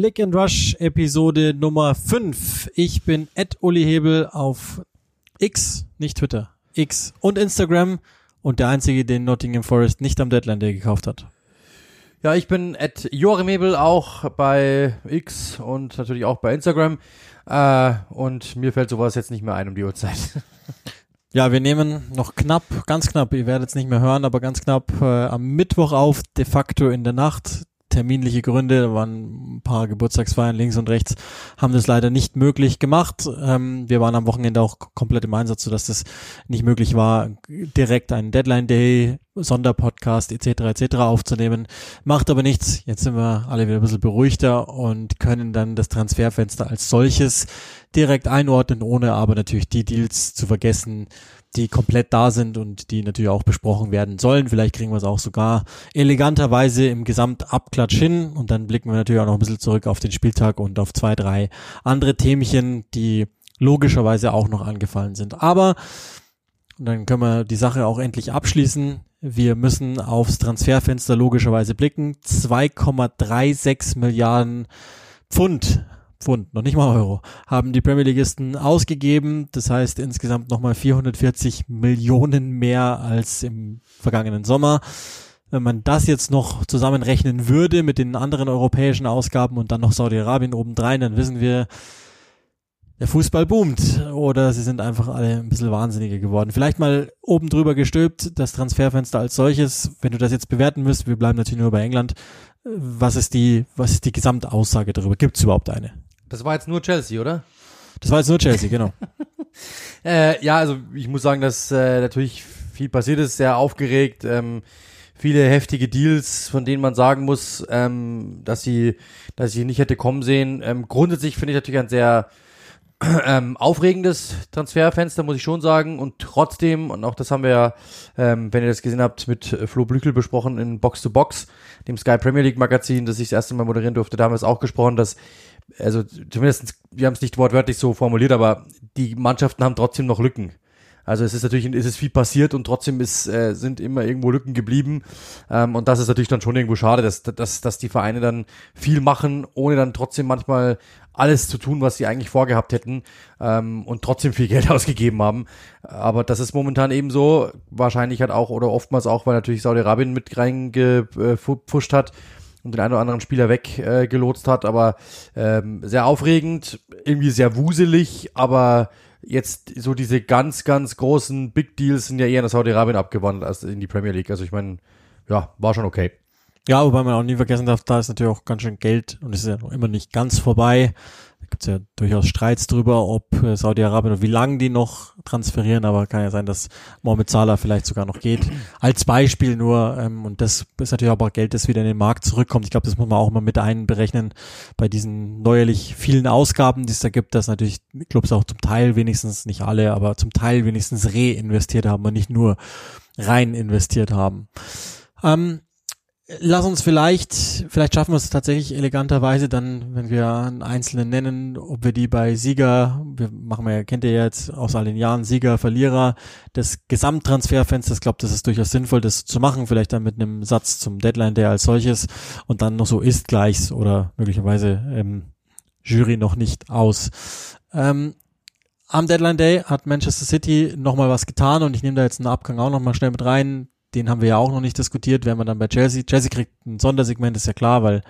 Click and Rush Episode Nummer 5. Ich bin Ed Uli Hebel auf X, nicht Twitter, X und Instagram und der einzige, den Nottingham Forest nicht am Deadline Day gekauft hat. Ja, ich bin Ed Joachim Hebel auch bei X und natürlich auch bei Instagram. Äh, und mir fällt sowas jetzt nicht mehr ein um die Uhrzeit. Ja, wir nehmen noch knapp, ganz knapp, ihr werdet es nicht mehr hören, aber ganz knapp äh, am Mittwoch auf, de facto in der Nacht terminliche Gründe, da waren ein paar Geburtstagsfeiern links und rechts, haben das leider nicht möglich gemacht. Ähm, wir waren am Wochenende auch komplett im Einsatz, sodass das nicht möglich war, direkt einen Deadline Day, Sonderpodcast etc. etc. aufzunehmen. Macht aber nichts. Jetzt sind wir alle wieder ein bisschen beruhigter und können dann das Transferfenster als solches direkt einordnen, ohne aber natürlich die Deals zu vergessen, die komplett da sind und die natürlich auch besprochen werden sollen. Vielleicht kriegen wir es auch sogar eleganterweise im Gesamtabklatsch hin und dann blicken wir natürlich auch noch ein bisschen zurück auf den Spieltag und auf zwei, drei andere Themchen, die logischerweise auch noch angefallen sind. Aber und dann können wir die Sache auch endlich abschließen. Wir müssen aufs Transferfenster logischerweise blicken. 2,36 Milliarden Pfund Pfund, noch nicht mal Euro, haben die Premier Leagueisten ausgegeben. Das heißt insgesamt nochmal 440 Millionen mehr als im vergangenen Sommer. Wenn man das jetzt noch zusammenrechnen würde mit den anderen europäischen Ausgaben und dann noch Saudi-Arabien obendrein, dann wissen wir, der Fußball boomt oder sie sind einfach alle ein bisschen wahnsinniger geworden. Vielleicht mal oben drüber gestülpt, das Transferfenster als solches. Wenn du das jetzt bewerten müsst, wir bleiben natürlich nur bei England. Was ist die, was ist die Gesamtaussage darüber? Gibt es überhaupt eine? Das war jetzt nur Chelsea, oder? Das war jetzt nur Chelsea, genau. äh, ja, also ich muss sagen, dass äh, natürlich viel passiert ist, sehr aufgeregt, ähm, viele heftige Deals, von denen man sagen muss, ähm, dass sie, dass sie nicht hätte kommen sehen. Ähm, grundsätzlich finde ich natürlich ein sehr ähm, aufregendes Transferfenster, muss ich schon sagen. Und trotzdem, und auch das haben wir ja, ähm, wenn ihr das gesehen habt, mit Flo Blüchel besprochen in Box to Box, dem Sky Premier League Magazin, das ich das erste Mal moderieren durfte, da haben wir es auch gesprochen, dass also zumindest, wir haben es nicht wortwörtlich so formuliert, aber die Mannschaften haben trotzdem noch Lücken. Also es ist natürlich, es ist viel passiert und trotzdem ist, äh, sind immer irgendwo Lücken geblieben. Ähm, und das ist natürlich dann schon irgendwo schade, dass, dass, dass die Vereine dann viel machen, ohne dann trotzdem manchmal alles zu tun, was sie eigentlich vorgehabt hätten ähm, und trotzdem viel Geld ausgegeben haben. Aber das ist momentan eben so, wahrscheinlich hat auch oder oftmals auch, weil natürlich Saudi-Arabien mit reingepfuscht hat und den einen oder anderen Spieler weggelotst äh, hat, aber ähm, sehr aufregend, irgendwie sehr wuselig, aber jetzt so diese ganz, ganz großen Big Deals sind ja eher nach Saudi-Arabien abgewandelt als in die Premier League. Also ich meine, ja, war schon okay. Ja, wobei man auch nie vergessen darf, da ist natürlich auch ganz schön Geld und ist ja noch immer nicht ganz vorbei gibt es ja durchaus Streits drüber, ob äh, Saudi-Arabien und wie lange die noch transferieren, aber kann ja sein, dass Mohamed Salah vielleicht sogar noch geht. Als Beispiel nur, ähm, und das ist natürlich auch Geld, das wieder in den Markt zurückkommt. Ich glaube, das muss man auch immer mit einberechnen bei diesen neuerlich vielen Ausgaben, die es da gibt, dass natürlich Clubs auch zum Teil wenigstens, nicht alle, aber zum Teil wenigstens reinvestiert haben und nicht nur rein investiert haben. Ähm, Lass uns vielleicht, vielleicht schaffen wir es tatsächlich eleganterweise dann, wenn wir einen einzelnen nennen, ob wir die bei Sieger, wir machen wir, kennt ihr jetzt aus all den Jahren Sieger, Verlierer des Gesamttransferfensters, ich glaube, das ist durchaus sinnvoll, das zu machen, vielleicht dann mit einem Satz zum Deadline der als solches und dann noch so ist gleichs oder möglicherweise ähm, Jury noch nicht aus. Ähm, am Deadline Day hat Manchester City nochmal was getan und ich nehme da jetzt einen Abgang auch nochmal schnell mit rein den haben wir ja auch noch nicht diskutiert, werden wir dann bei Chelsea. Chelsea kriegt ein Sondersegment, ist ja klar, weil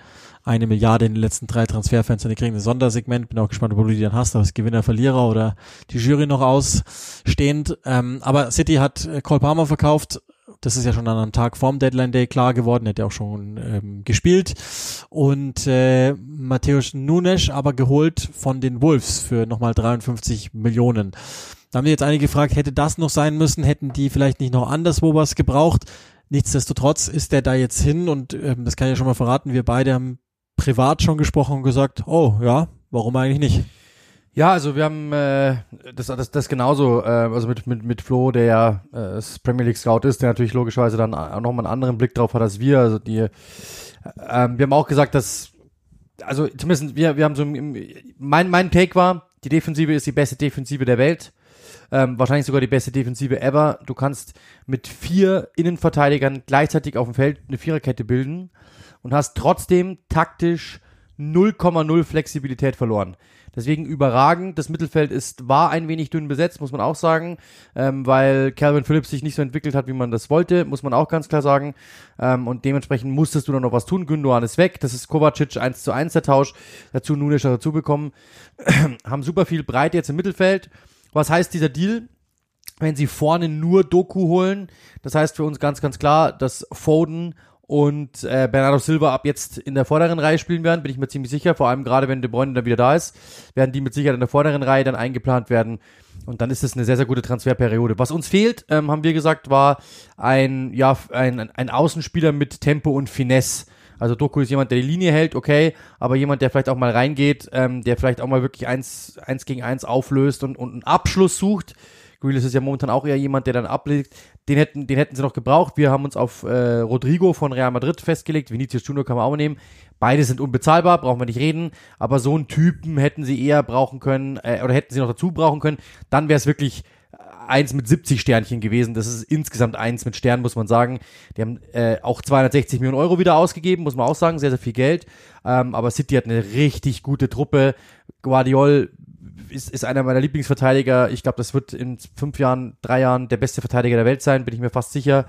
eine Milliarde in den letzten drei Transferfenster, die kriegen ein Sondersegment. Bin auch gespannt, ob du die dann hast, ob es Gewinner, Verlierer oder die Jury noch ausstehend. Ähm, aber City hat äh, Cole Palmer verkauft. Das ist ja schon an einem Tag vorm Deadline Day klar geworden, hat ja auch schon ähm, gespielt. Und äh, Matthäus Nunes aber geholt von den Wolves für nochmal 53 Millionen. Da haben wir jetzt einige gefragt, hätte das noch sein müssen? Hätten die vielleicht nicht noch anderswo was gebraucht? Nichtsdestotrotz ist der da jetzt hin und ähm, das kann ich ja schon mal verraten. Wir beide haben privat schon gesprochen und gesagt, oh ja, warum eigentlich nicht? Ja, also wir haben äh, das, das, das genauso, äh, also mit, mit, mit Flo, der ja äh, Premier League Scout ist, der natürlich logischerweise dann auch nochmal einen anderen Blick drauf hat als wir. Also die, äh, wir haben auch gesagt, dass, also zumindest wir, wir haben so, mein, mein Take war, die Defensive ist die beste Defensive der Welt. Ähm, wahrscheinlich sogar die beste Defensive ever. Du kannst mit vier Innenverteidigern gleichzeitig auf dem Feld eine Viererkette bilden und hast trotzdem taktisch 0,0 Flexibilität verloren. Deswegen überragend. Das Mittelfeld ist, war ein wenig dünn besetzt, muss man auch sagen, ähm, weil Calvin Phillips sich nicht so entwickelt hat, wie man das wollte, muss man auch ganz klar sagen. Ähm, und dementsprechend musstest du dann noch was tun. Gündogan ist weg. Das ist Kovacic 1 zu 1 der Tausch. Dazu Nunes dazu bekommen. Haben super viel Breite jetzt im Mittelfeld. Was heißt dieser Deal? Wenn sie vorne nur Doku holen, das heißt für uns ganz, ganz klar, dass Foden und äh, Bernardo Silva ab jetzt in der vorderen Reihe spielen werden, bin ich mir ziemlich sicher. Vor allem gerade, wenn De Bruyne dann wieder da ist, werden die mit Sicherheit in der vorderen Reihe dann eingeplant werden. Und dann ist es eine sehr, sehr gute Transferperiode. Was uns fehlt, ähm, haben wir gesagt, war ein, ja, ein, ein Außenspieler mit Tempo und Finesse. Also Doku ist jemand, der die Linie hält, okay, aber jemand, der vielleicht auch mal reingeht, ähm, der vielleicht auch mal wirklich eins, eins gegen eins auflöst und, und einen Abschluss sucht. Grealish ist ja momentan auch eher jemand, der dann ablegt. Den hätten, den hätten sie noch gebraucht. Wir haben uns auf äh, Rodrigo von Real Madrid festgelegt. Vinicius Junior kann man auch nehmen. Beide sind unbezahlbar, brauchen wir nicht reden. Aber so einen Typen hätten sie eher brauchen können, äh, oder hätten sie noch dazu brauchen können. Dann wäre es wirklich eins mit 70 Sternchen gewesen. Das ist insgesamt eins mit Sternen, muss man sagen. Die haben äh, auch 260 Millionen Euro wieder ausgegeben, muss man auch sagen. Sehr, sehr viel Geld. Ähm, aber City hat eine richtig gute Truppe. Guardiol ist, ist einer meiner Lieblingsverteidiger. Ich glaube, das wird in fünf Jahren, drei Jahren der beste Verteidiger der Welt sein, bin ich mir fast sicher.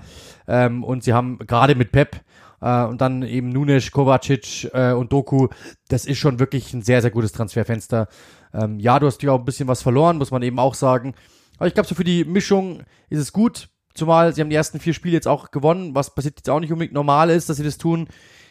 Ähm, und sie haben gerade mit Pep äh, und dann eben Nunes, Kovacic äh, und Doku, das ist schon wirklich ein sehr, sehr gutes Transferfenster. Ähm, ja, du hast natürlich auch ein bisschen was verloren, muss man eben auch sagen. Aber ich glaube, so für die Mischung ist es gut. Zumal sie haben die ersten vier Spiele jetzt auch gewonnen, was passiert jetzt auch nicht unbedingt normal ist, dass sie das tun.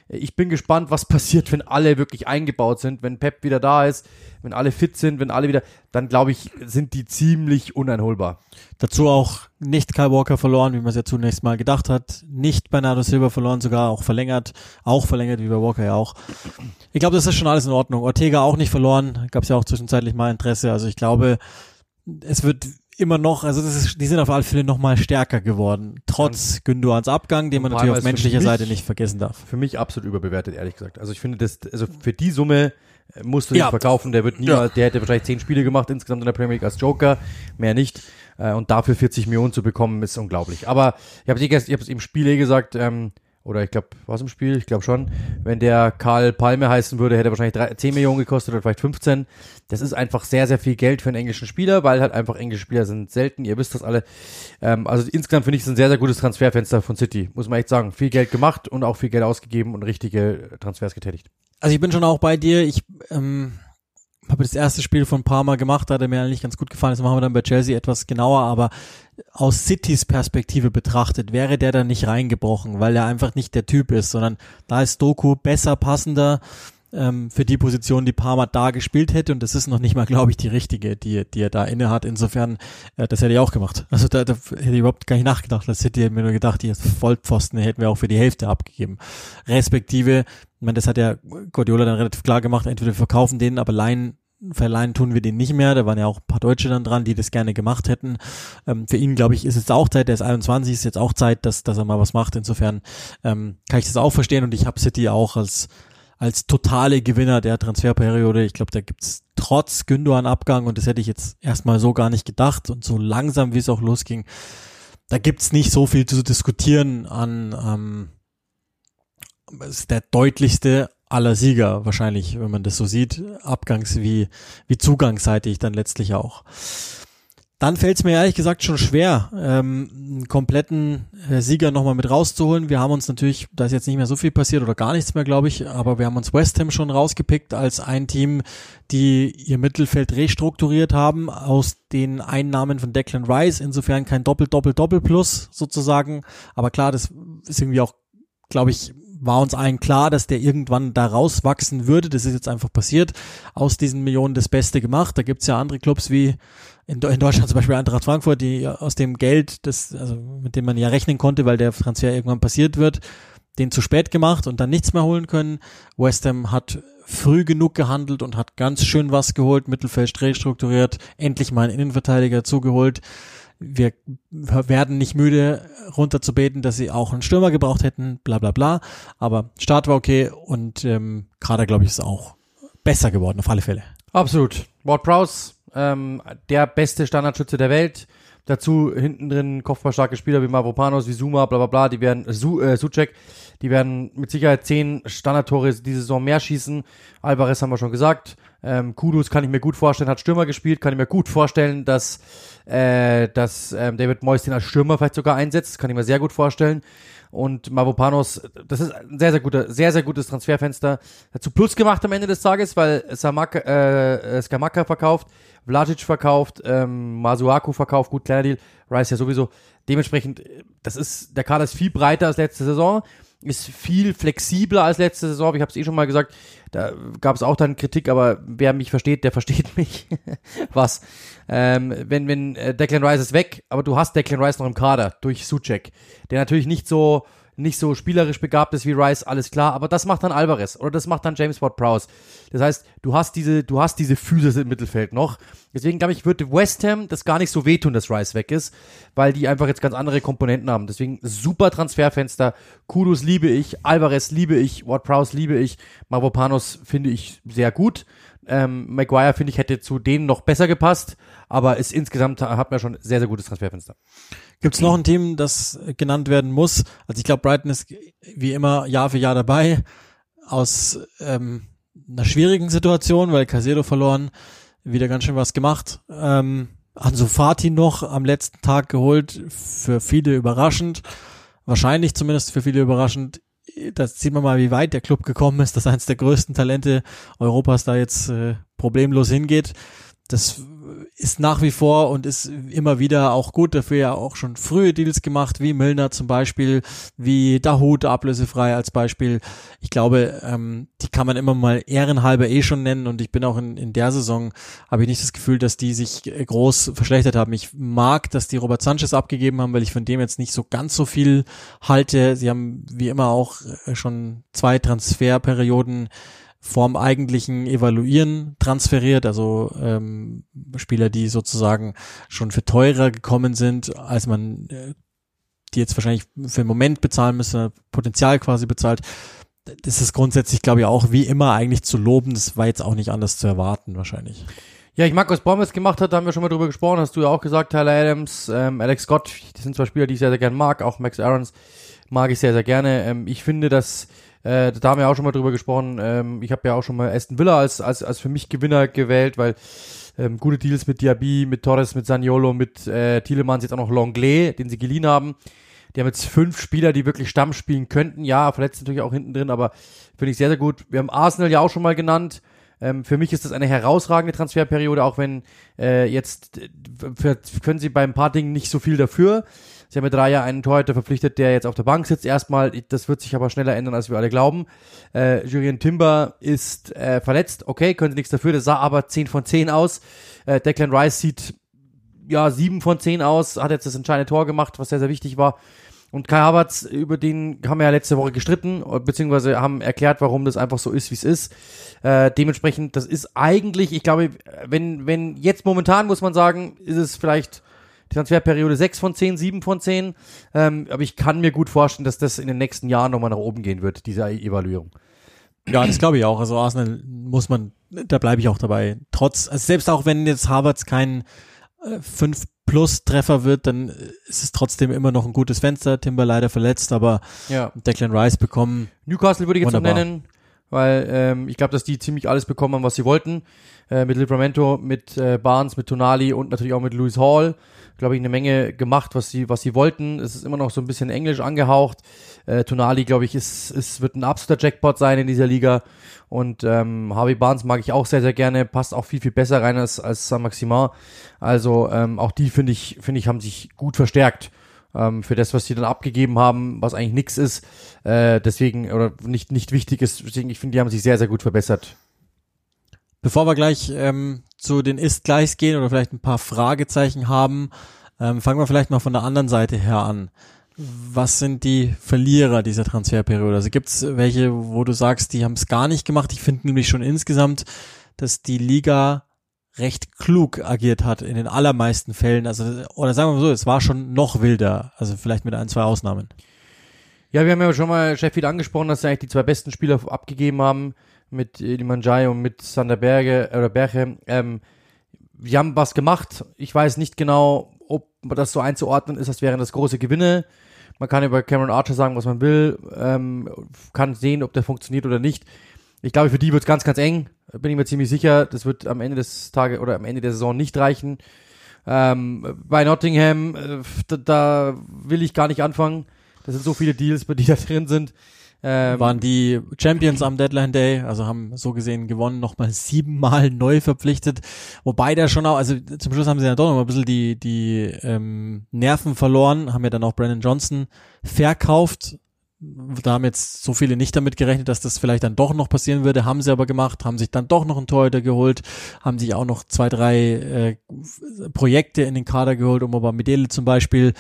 Ich bin gespannt, was passiert, wenn alle wirklich eingebaut sind, wenn Pep wieder da ist, wenn alle fit sind, wenn alle wieder, dann glaube ich, sind die ziemlich uneinholbar. Dazu auch nicht Kyle Walker verloren, wie man es ja zunächst mal gedacht hat, nicht Bernardo Silva verloren, sogar auch verlängert, auch verlängert, wie bei Walker ja auch. Ich glaube, das ist schon alles in Ordnung. Ortega auch nicht verloren, gab es ja auch zwischenzeitlich mal Interesse. Also ich glaube, es wird immer noch, also das ist, die sind auf alle Fälle noch mal stärker geworden, trotz ja. Gündoans Abgang, den man natürlich auf menschlicher mich, Seite nicht vergessen darf. Für mich absolut überbewertet, ehrlich gesagt. Also ich finde das, also für die Summe äh, musst du ja. ihn verkaufen, der wird niemals, ja. der hätte wahrscheinlich zehn Spiele gemacht insgesamt in der Premier League als Joker, mehr nicht. Äh, und dafür 40 Millionen zu bekommen, ist unglaublich. Aber ich habe ich hab es im Spiel eh gesagt, ähm, oder ich glaube, was im Spiel? Ich glaube schon. Wenn der Karl Palme heißen würde, hätte er wahrscheinlich drei, 10 Millionen gekostet oder vielleicht 15. Das ist einfach sehr, sehr viel Geld für einen englischen Spieler, weil halt einfach englische Spieler sind selten. Ihr wisst das alle. Ähm, also insgesamt finde ich es ein sehr, sehr gutes Transferfenster von City. Muss man echt sagen. Viel Geld gemacht und auch viel Geld ausgegeben und richtige Transfers getätigt. Also ich bin schon auch bei dir. Ich, ähm habe das erste Spiel von Parma gemacht, da hat er mir eigentlich ganz gut gefallen. Das machen wir dann bei Chelsea etwas genauer, aber aus Citys Perspektive betrachtet, wäre der da nicht reingebrochen, weil er einfach nicht der Typ ist, sondern da ist Doku besser passender ähm, für die Position, die Parma da gespielt hätte und das ist noch nicht mal, glaube ich, die richtige, die, die er da inne hat. Insofern, äh, das hätte ich auch gemacht. Also da, da hätte ich überhaupt gar nicht nachgedacht. Das hätte ich mir nur gedacht, die Vollpfosten hätten wir auch für die Hälfte abgegeben. Respektive, ich meine, das hat ja Guardiola dann relativ klar gemacht, entweder verkaufen den, aber leihen verleihen tun wir den nicht mehr. Da waren ja auch ein paar Deutsche dann dran, die das gerne gemacht hätten. Ähm, für ihn, glaube ich, ist es auch Zeit, der ist 21, ist jetzt auch Zeit, dass, dass er mal was macht. Insofern ähm, kann ich das auch verstehen und ich habe City auch als als totale Gewinner der Transferperiode. Ich glaube, da gibt's trotz Gündogan Abgang und das hätte ich jetzt erstmal so gar nicht gedacht und so langsam, wie es auch losging, da gibt's nicht so viel zu diskutieren an ähm, ist der deutlichste aller Sieger wahrscheinlich, wenn man das so sieht, abgangs- wie, wie zugangsseitig dann letztlich auch. Dann fällt es mir ehrlich gesagt schon schwer, ähm, einen kompletten äh, Sieger nochmal mit rauszuholen. Wir haben uns natürlich, da ist jetzt nicht mehr so viel passiert oder gar nichts mehr, glaube ich, aber wir haben uns West Ham schon rausgepickt als ein Team, die ihr Mittelfeld restrukturiert haben aus den Einnahmen von Declan Rice. Insofern kein Doppel-Doppel-Doppel-Plus sozusagen. Aber klar, das ist irgendwie auch, glaube ich, war uns allen klar, dass der irgendwann da rauswachsen würde. Das ist jetzt einfach passiert. Aus diesen Millionen das Beste gemacht. Da gibt's ja andere Clubs wie in, in Deutschland zum Beispiel Eintracht Frankfurt, die aus dem Geld, das, also mit dem man ja rechnen konnte, weil der Transfer irgendwann passiert wird, den zu spät gemacht und dann nichts mehr holen können. West Ham hat früh genug gehandelt und hat ganz schön was geholt, Mittelfeld strukturiert, endlich mal einen Innenverteidiger zugeholt wir werden nicht müde runterzubeten, dass sie auch einen Stürmer gebraucht hätten, bla bla bla. Aber Start war okay und ähm, gerade glaube ich ist auch besser geworden, auf alle Fälle. Absolut. Ward Prowse, ähm, der beste Standardschütze der Welt. Dazu hinten drin kopfballstarke Spieler wie Mavropanos, wie Zuma, bla bla bla, die werden, Su, äh, Suchek, die werden mit Sicherheit zehn Standardtore diese Saison mehr schießen. Alvarez haben wir schon gesagt. Ähm, Kudus kann ich mir gut vorstellen, hat Stürmer gespielt, kann ich mir gut vorstellen, dass, äh, dass ähm, David Moyes den als Stürmer vielleicht sogar einsetzt, kann ich mir sehr gut vorstellen und Mavropanos, das ist ein sehr, sehr guter, sehr, sehr gutes Transferfenster. Dazu Plus gemacht am Ende des Tages, weil Samaka, äh, Skamaka verkauft, Vlacic verkauft, ähm, Masuaku verkauft, gut, kleiner Deal, Rice ja sowieso. Dementsprechend, das ist, der Kader ist viel breiter als letzte Saison ist viel flexibler als letzte Saison. Ich habe es eh schon mal gesagt, da gab es auch dann Kritik, aber wer mich versteht, der versteht mich. Was? Ähm, wenn wenn äh, Declan Rice ist weg, aber du hast Declan Rice noch im Kader durch Suchek, der natürlich nicht so nicht so spielerisch begabt ist wie Rice, alles klar, aber das macht dann Alvarez oder das macht dann James Ward-Prowse. Das heißt, du hast diese, du hast diese Physis im Mittelfeld noch. Deswegen glaube ich, würde West Ham das gar nicht so wehtun, dass Rice weg ist, weil die einfach jetzt ganz andere Komponenten haben. Deswegen super Transferfenster. Kudos liebe ich, Alvarez liebe ich, Ward-Prowse liebe ich, Mavropanos finde ich sehr gut. Ähm, Maguire, finde ich, hätte zu denen noch besser gepasst, aber ist insgesamt, hat mir schon sehr, sehr gutes Transferfenster. Gibt es noch ein Team, das genannt werden muss? Also ich glaube, Brighton ist wie immer Jahr für Jahr dabei aus ähm, einer schwierigen Situation, weil Casero verloren, wieder ganz schön was gemacht. Ähm, Ansu Fati noch am letzten Tag geholt, für viele überraschend, wahrscheinlich zumindest für viele überraschend. Das sieht man mal, wie weit der Club gekommen ist, dass eines der größten Talente Europas da jetzt äh, problemlos hingeht. Das ist nach wie vor und ist immer wieder auch gut dafür ja auch schon frühe Deals gemacht, wie Milner zum Beispiel, wie Dahut ablösefrei als Beispiel. Ich glaube, ähm, die kann man immer mal ehrenhalber eh schon nennen und ich bin auch in, in der Saison, habe ich nicht das Gefühl, dass die sich groß verschlechtert haben. Ich mag, dass die Robert Sanchez abgegeben haben, weil ich von dem jetzt nicht so ganz so viel halte. Sie haben wie immer auch äh, schon zwei Transferperioden vorm eigentlichen Evaluieren transferiert, also ähm, Spieler, die sozusagen schon für teurer gekommen sind, als man äh, die jetzt wahrscheinlich für den Moment bezahlen müsste, Potenzial quasi bezahlt. Das ist grundsätzlich, glaube ich, auch wie immer eigentlich zu loben. Das war jetzt auch nicht anders zu erwarten, wahrscheinlich. Ja, ich mag, was Bombers gemacht hat, da haben wir schon mal drüber gesprochen, hast du ja auch gesagt, Tyler Adams, ähm, Alex Scott, das sind zwei Spieler, die ich sehr, sehr gerne mag, auch Max Aarons mag ich sehr, sehr gerne. Ähm, ich finde, dass äh, da haben wir auch schon mal drüber gesprochen. Ähm, ich habe ja auch schon mal Aston Villa als, als, als für mich Gewinner gewählt, weil ähm, gute Deals mit Diaby, mit Torres, mit Saniolo, mit äh, Thielemanns, jetzt auch noch Longley, den sie geliehen haben. Die haben jetzt fünf Spieler, die wirklich Stamm spielen könnten. Ja, verletzt natürlich auch hinten drin, aber finde ich sehr, sehr gut. Wir haben Arsenal ja auch schon mal genannt. Ähm, für mich ist das eine herausragende Transferperiode, auch wenn äh, jetzt äh, für, können sie bei ein paar Dingen nicht so viel dafür. Sie haben mit drei Jahren einen Torhüter verpflichtet, der jetzt auf der Bank sitzt erstmal. Das wird sich aber schneller ändern, als wir alle glauben. Äh, Julian Timber ist äh, verletzt. Okay, könnte nichts dafür. Das sah aber 10 von 10 aus. Äh, Declan Rice sieht ja 7 von 10 aus. Hat jetzt das entscheidende Tor gemacht, was sehr, sehr wichtig war. Und Kai Havertz, über den haben wir ja letzte Woche gestritten, beziehungsweise haben erklärt, warum das einfach so ist, wie es ist. Äh, dementsprechend, das ist eigentlich, ich glaube, wenn, wenn jetzt momentan muss man sagen, ist es vielleicht die Transferperiode 6 von 10, 7 von 10. Ähm, aber ich kann mir gut vorstellen, dass das in den nächsten Jahren nochmal nach oben gehen wird, diese Evaluierung. Ja, das glaube ich auch. Also Arsenal muss man, da bleibe ich auch dabei. Trotz, also selbst auch wenn jetzt Harvards kein äh, 5 plus Treffer wird, dann ist es trotzdem immer noch ein gutes Fenster. Timber leider verletzt, aber ja. Declan Rice bekommen. Newcastle würde ich jetzt wunderbar. noch nennen, weil ähm, ich glaube, dass die ziemlich alles bekommen haben, was sie wollten. Äh, mit Livramento, mit äh, Barnes, mit Tonali und natürlich auch mit Louis Hall glaube ich, eine Menge gemacht, was sie, was sie wollten. Es ist immer noch so ein bisschen Englisch angehaucht. Äh, Tonali, glaube ich, ist, ist, wird ein absoluter Jackpot sein in dieser Liga. Und ähm, Harvey Barnes mag ich auch sehr, sehr gerne, passt auch viel, viel besser rein als, als Saint Maximin. Also ähm, auch die, finde ich, finde ich, haben sich gut verstärkt ähm, für das, was sie dann abgegeben haben, was eigentlich nix ist. Äh, deswegen, oder nicht, nicht wichtig ist. Deswegen, ich finde, die haben sich sehr, sehr gut verbessert. Bevor wir gleich ähm, zu den Ist-Gleichs gehen oder vielleicht ein paar Fragezeichen haben, ähm, fangen wir vielleicht mal von der anderen Seite her an. Was sind die Verlierer dieser Transferperiode? Also gibt es welche, wo du sagst, die haben es gar nicht gemacht? Ich finde nämlich schon insgesamt, dass die Liga recht klug agiert hat in den allermeisten Fällen. Also, oder sagen wir mal so, es war schon noch wilder. Also vielleicht mit ein, zwei Ausnahmen. Ja, wir haben ja schon mal Sheffield angesprochen, dass sie eigentlich die zwei besten Spieler abgegeben haben mit Ilimanjai und mit Sander Berge oder Berge. Ähm, wir haben was gemacht. Ich weiß nicht genau, ob das so einzuordnen ist, als wären das große Gewinne. Man kann über Cameron Archer sagen, was man will, ähm, kann sehen, ob der funktioniert oder nicht. Ich glaube, für die wird es ganz, ganz eng. Bin ich mir ziemlich sicher. Das wird am Ende des Tages oder am Ende der Saison nicht reichen. Ähm, bei Nottingham, äh, da, da will ich gar nicht anfangen. Da sind so viele Deals, die da drin sind. Ähm, waren die Champions am Deadline Day, also haben so gesehen gewonnen, nochmal siebenmal neu verpflichtet. Wobei da schon auch, also zum Schluss haben sie ja doch noch ein bisschen die, die ähm, Nerven verloren, haben ja dann auch Brandon Johnson verkauft, da haben jetzt so viele nicht damit gerechnet, dass das vielleicht dann doch noch passieren würde, haben sie aber gemacht, haben sich dann doch noch einen Torhüter geholt, haben sich auch noch zwei, drei äh, Projekte in den Kader geholt, um aber Medele zum Beispiel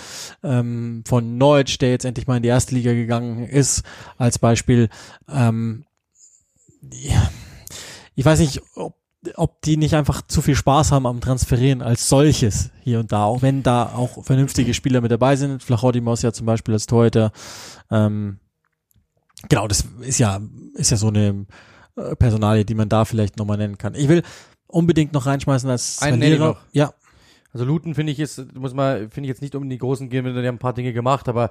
ähm, von Norwich, der jetzt endlich mal in die erste Liga gegangen ist, als Beispiel. Ähm, ja, ich weiß nicht, ob ob die nicht einfach zu viel Spaß haben am Transferieren als solches hier und da, auch wenn da auch vernünftige Spieler mit dabei sind. Flachodimos ja zum Beispiel als Torhüter. Ähm, genau, das ist ja, ist ja so eine äh, Personalie, die man da vielleicht nochmal nennen kann. Ich will unbedingt noch reinschmeißen als Verlierer. Ja. Also Luton finde ich ist, muss man, finde ich jetzt nicht um die großen Gewinne, die haben ein paar Dinge gemacht, aber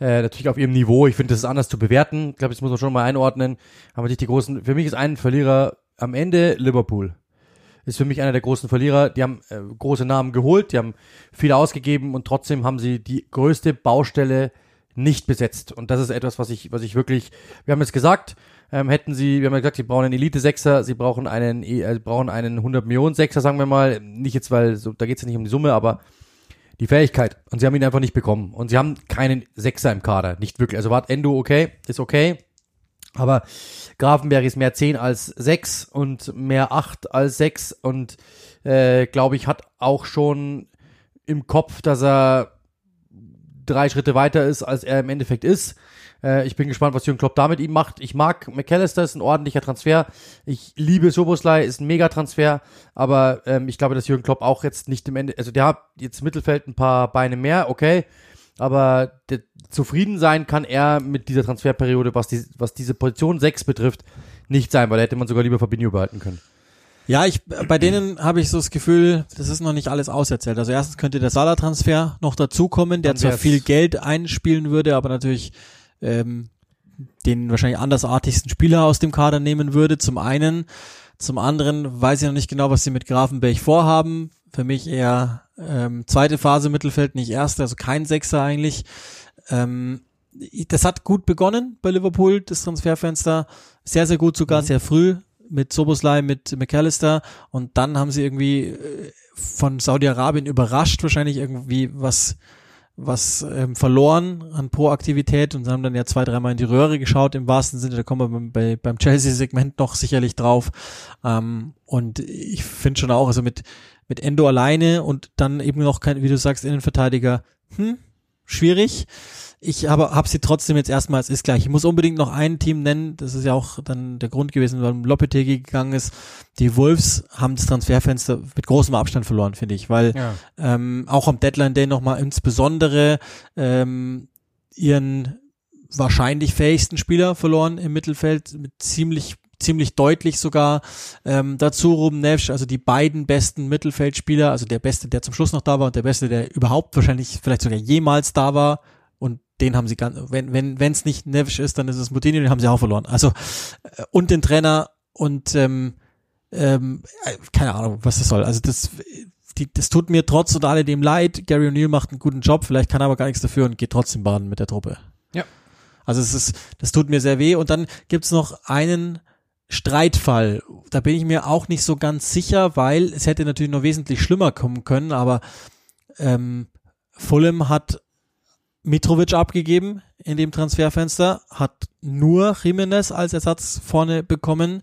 äh, natürlich auf ihrem Niveau. Ich finde, das ist anders zu bewerten. Ich glaube, das muss man schon mal einordnen. Aber nicht die großen, für mich ist ein Verlierer am Ende Liverpool ist für mich einer der großen Verlierer. Die haben äh, große Namen geholt, die haben viel ausgegeben und trotzdem haben sie die größte Baustelle nicht besetzt. Und das ist etwas, was ich, was ich wirklich, wir haben jetzt gesagt, ähm, hätten sie, wir haben ja gesagt, sie brauchen einen Elite-Sechser, sie brauchen einen, äh, brauchen einen 100-Millionen-Sechser, sagen wir mal. Nicht jetzt, weil, so, da geht es ja nicht um die Summe, aber die Fähigkeit. Und sie haben ihn einfach nicht bekommen. Und sie haben keinen Sechser im Kader. Nicht wirklich. Also war Endo okay, ist okay. Aber Grafenberg ist mehr 10 als 6 und mehr 8 als 6 und äh, glaube ich, hat auch schon im Kopf, dass er drei Schritte weiter ist, als er im Endeffekt ist. Äh, ich bin gespannt, was Jürgen Klopp da mit ihm macht. Ich mag McAllister, ist ein ordentlicher Transfer. Ich liebe Soboslai, ist ein Megatransfer. Aber ähm, ich glaube, dass Jürgen Klopp auch jetzt nicht im Ende, also der hat jetzt im Mittelfeld ein paar Beine mehr, okay aber der, zufrieden sein kann er mit dieser Transferperiode, was, die, was diese Position 6 betrifft, nicht sein, weil da hätte man sogar lieber Fabinho behalten können. Ja, ich bei denen habe ich so das Gefühl, das ist noch nicht alles auserzählt. Also erstens könnte der Salah-Transfer noch dazukommen, der zwar viel Geld einspielen würde, aber natürlich ähm, den wahrscheinlich andersartigsten Spieler aus dem Kader nehmen würde. Zum einen, zum anderen weiß ich noch nicht genau, was sie mit Grafenberg vorhaben. Für mich eher ähm, zweite Phase Mittelfeld, nicht erste, also kein Sechser eigentlich. Ähm, das hat gut begonnen bei Liverpool, das Transferfenster. Sehr, sehr gut sogar, mhm. sehr früh mit Soboslai, mit McAllister und dann haben sie irgendwie äh, von Saudi-Arabien überrascht wahrscheinlich irgendwie was was ähm, verloren an Proaktivität und haben dann ja zwei, dreimal in die Röhre geschaut im wahrsten Sinne, da kommen wir bei, beim Chelsea-Segment noch sicherlich drauf. Ähm, und ich finde schon auch, also mit mit Endo alleine und dann eben noch kein, wie du sagst, Innenverteidiger, hm, schwierig. Ich habe hab sie trotzdem jetzt erstmal, es ist gleich. Ich muss unbedingt noch ein Team nennen, das ist ja auch dann der Grund gewesen, warum Lopetegi gegangen ist. Die Wolves haben das Transferfenster mit großem Abstand verloren, finde ich, weil ja. ähm, auch am Deadline Day nochmal insbesondere ähm, ihren wahrscheinlich fähigsten Spieler verloren im Mittelfeld mit ziemlich ziemlich deutlich sogar. Ähm, dazu Ruben Neves, also die beiden besten Mittelfeldspieler, also der Beste, der zum Schluss noch da war und der Beste, der überhaupt wahrscheinlich vielleicht sogar jemals da war. Und den haben sie ganz, wenn wenn wenn es nicht Neves ist, dann ist es Moutinho, den haben sie auch verloren. Also äh, und den Trainer und ähm, ähm, äh, keine Ahnung, was das soll. Also das die, das tut mir trotz und alledem leid. Gary O'Neill macht einen guten Job, vielleicht kann er aber gar nichts dafür und geht trotzdem baden mit der Truppe. Ja. Also es ist, das tut mir sehr weh. Und dann gibt's noch einen Streitfall. Da bin ich mir auch nicht so ganz sicher, weil es hätte natürlich noch wesentlich schlimmer kommen können, aber ähm, Fulham hat Mitrovic abgegeben in dem Transferfenster, hat nur Jimenez als Ersatz vorne bekommen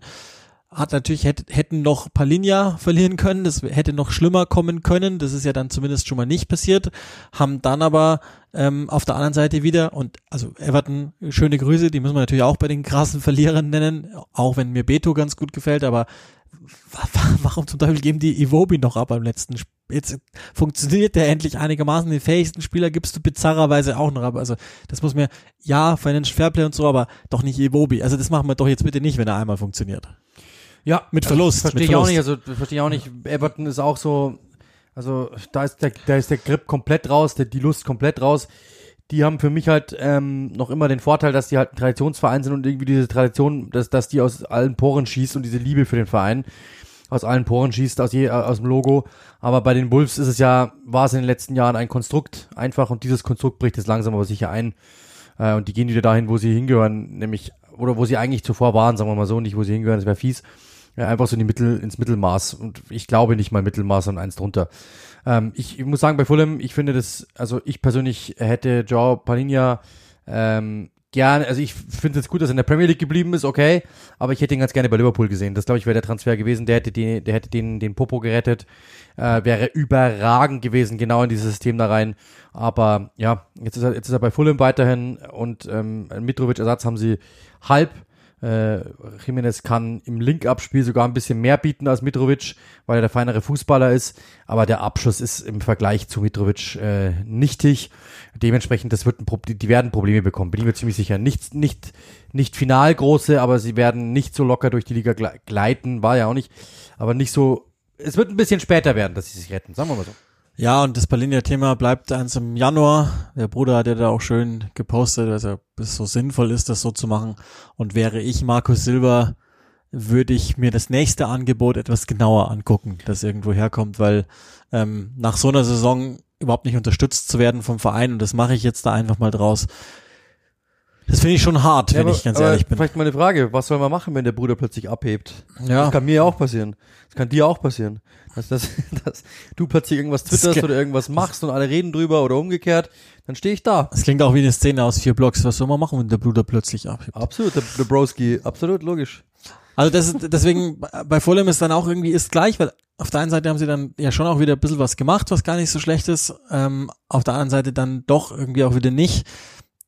hat natürlich hätte, hätten noch Palinja verlieren können, das hätte noch schlimmer kommen können, das ist ja dann zumindest schon mal nicht passiert, haben dann aber ähm, auf der anderen Seite wieder und also Everton schöne Grüße, die müssen wir natürlich auch bei den krassen Verlierern nennen, auch wenn mir Beto ganz gut gefällt, aber warum zum Teufel geben die Iwobi noch ab am letzten Spiel? Jetzt funktioniert der endlich einigermaßen. Den fähigsten Spieler gibst du bizarrerweise auch noch ab. Also, das muss mir, ja, Financial Fairplay und so, aber doch nicht Iwobi. Also, das machen wir doch jetzt bitte nicht, wenn er einmal funktioniert. Ja, mit Verlust. Verstehe ich auch nicht. Also verstehe ich auch nicht. Everton ist auch so. Also da ist der, da ist der Grip komplett raus, der, die Lust komplett raus. Die haben für mich halt ähm, noch immer den Vorteil, dass die halt ein Traditionsverein sind und irgendwie diese Tradition, dass, dass die aus allen Poren schießt und diese Liebe für den Verein aus allen Poren schießt, aus, je, aus dem Logo. Aber bei den Wolves ist es ja, war es in den letzten Jahren ein Konstrukt einfach und dieses Konstrukt bricht jetzt langsam aber sicher ein. Äh, und die gehen wieder dahin, wo sie hingehören, nämlich, oder wo sie eigentlich zuvor waren, sagen wir mal so, nicht wo sie hingehören, das wäre fies. Ja, einfach so in die Mittel, ins Mittelmaß. Und ich glaube nicht mal Mittelmaß, sondern eins drunter. Ähm, ich, ich muss sagen, bei Fulham, ich finde das, also ich persönlich hätte Joao Palinha ähm, gerne, also ich finde es gut, dass er in der Premier League geblieben ist, okay, aber ich hätte ihn ganz gerne bei Liverpool gesehen. Das glaube ich wäre der Transfer gewesen, der hätte den, der hätte den, den Popo gerettet, äh, wäre überragend gewesen, genau in dieses System da rein. Aber ja, jetzt ist er, jetzt ist er bei Fulham weiterhin und ähm, Mitrovic-Ersatz haben sie halb äh, Jimenez kann im Link-Up-Spiel sogar ein bisschen mehr bieten als Mitrovic, weil er der feinere Fußballer ist. Aber der Abschluss ist im Vergleich zu Mitrovic äh, nichtig. Dementsprechend, das wird ein Pro die werden Probleme bekommen. Bin ich mir ziemlich sicher. Nicht, nicht, nicht final große, aber sie werden nicht so locker durch die Liga gleiten. War ja auch nicht. Aber nicht so. Es wird ein bisschen später werden, dass sie sich retten. Sagen wir mal so. Ja, und das Berliner-Thema bleibt eins im Januar. Der Bruder hat ja da auch schön gepostet, dass er es so sinnvoll ist, das so zu machen. Und wäre ich Markus Silber, würde ich mir das nächste Angebot etwas genauer angucken, das irgendwo herkommt, weil ähm, nach so einer Saison überhaupt nicht unterstützt zu werden vom Verein, und das mache ich jetzt da einfach mal draus, das finde ich schon hart, ja, wenn aber, ich ganz ehrlich bin. Vielleicht mal eine Frage, was soll man machen, wenn der Bruder plötzlich abhebt? Ja. Das kann mir ja auch passieren. Das kann dir auch passieren. Dass, dass, dass du plötzlich irgendwas twitterst oder irgendwas machst und alle reden drüber oder umgekehrt, dann stehe ich da. Das klingt auch wie eine Szene aus vier Blocks. Was soll man machen, wenn der Bruder plötzlich abhebt? Absolut, der, der Broski, absolut logisch. Also das ist, deswegen bei Fulham ist dann auch irgendwie ist gleich, weil auf der einen Seite haben sie dann ja schon auch wieder ein bisschen was gemacht, was gar nicht so schlecht ist. Ähm, auf der anderen Seite dann doch irgendwie auch wieder nicht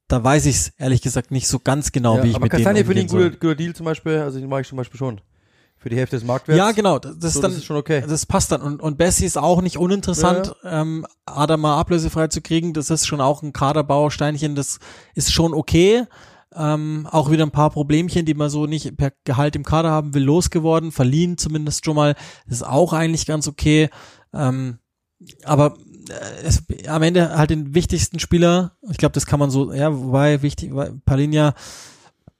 da weiß ich es ehrlich gesagt nicht so ganz genau, ja, wie ich mit Kastanie denen umgehen für den guter, Deal zum Beispiel, also den mache ich zum Beispiel schon. Für die Hälfte des Marktwerts. Ja, genau. Das, so, ist dann, das ist schon okay. Das passt dann. Und, und Bessie ist auch nicht uninteressant, ja. ähm, Adama ablösefrei zu kriegen. Das ist schon auch ein Kaderbausteinchen. Das ist schon okay. Ähm, auch wieder ein paar Problemchen, die man so nicht per Gehalt im Kader haben will, losgeworden. Verliehen zumindest schon mal. Das ist auch eigentlich ganz okay. Ähm, aber es, am Ende halt den wichtigsten Spieler, ich glaube, das kann man so, ja, wobei wichtig, Palinja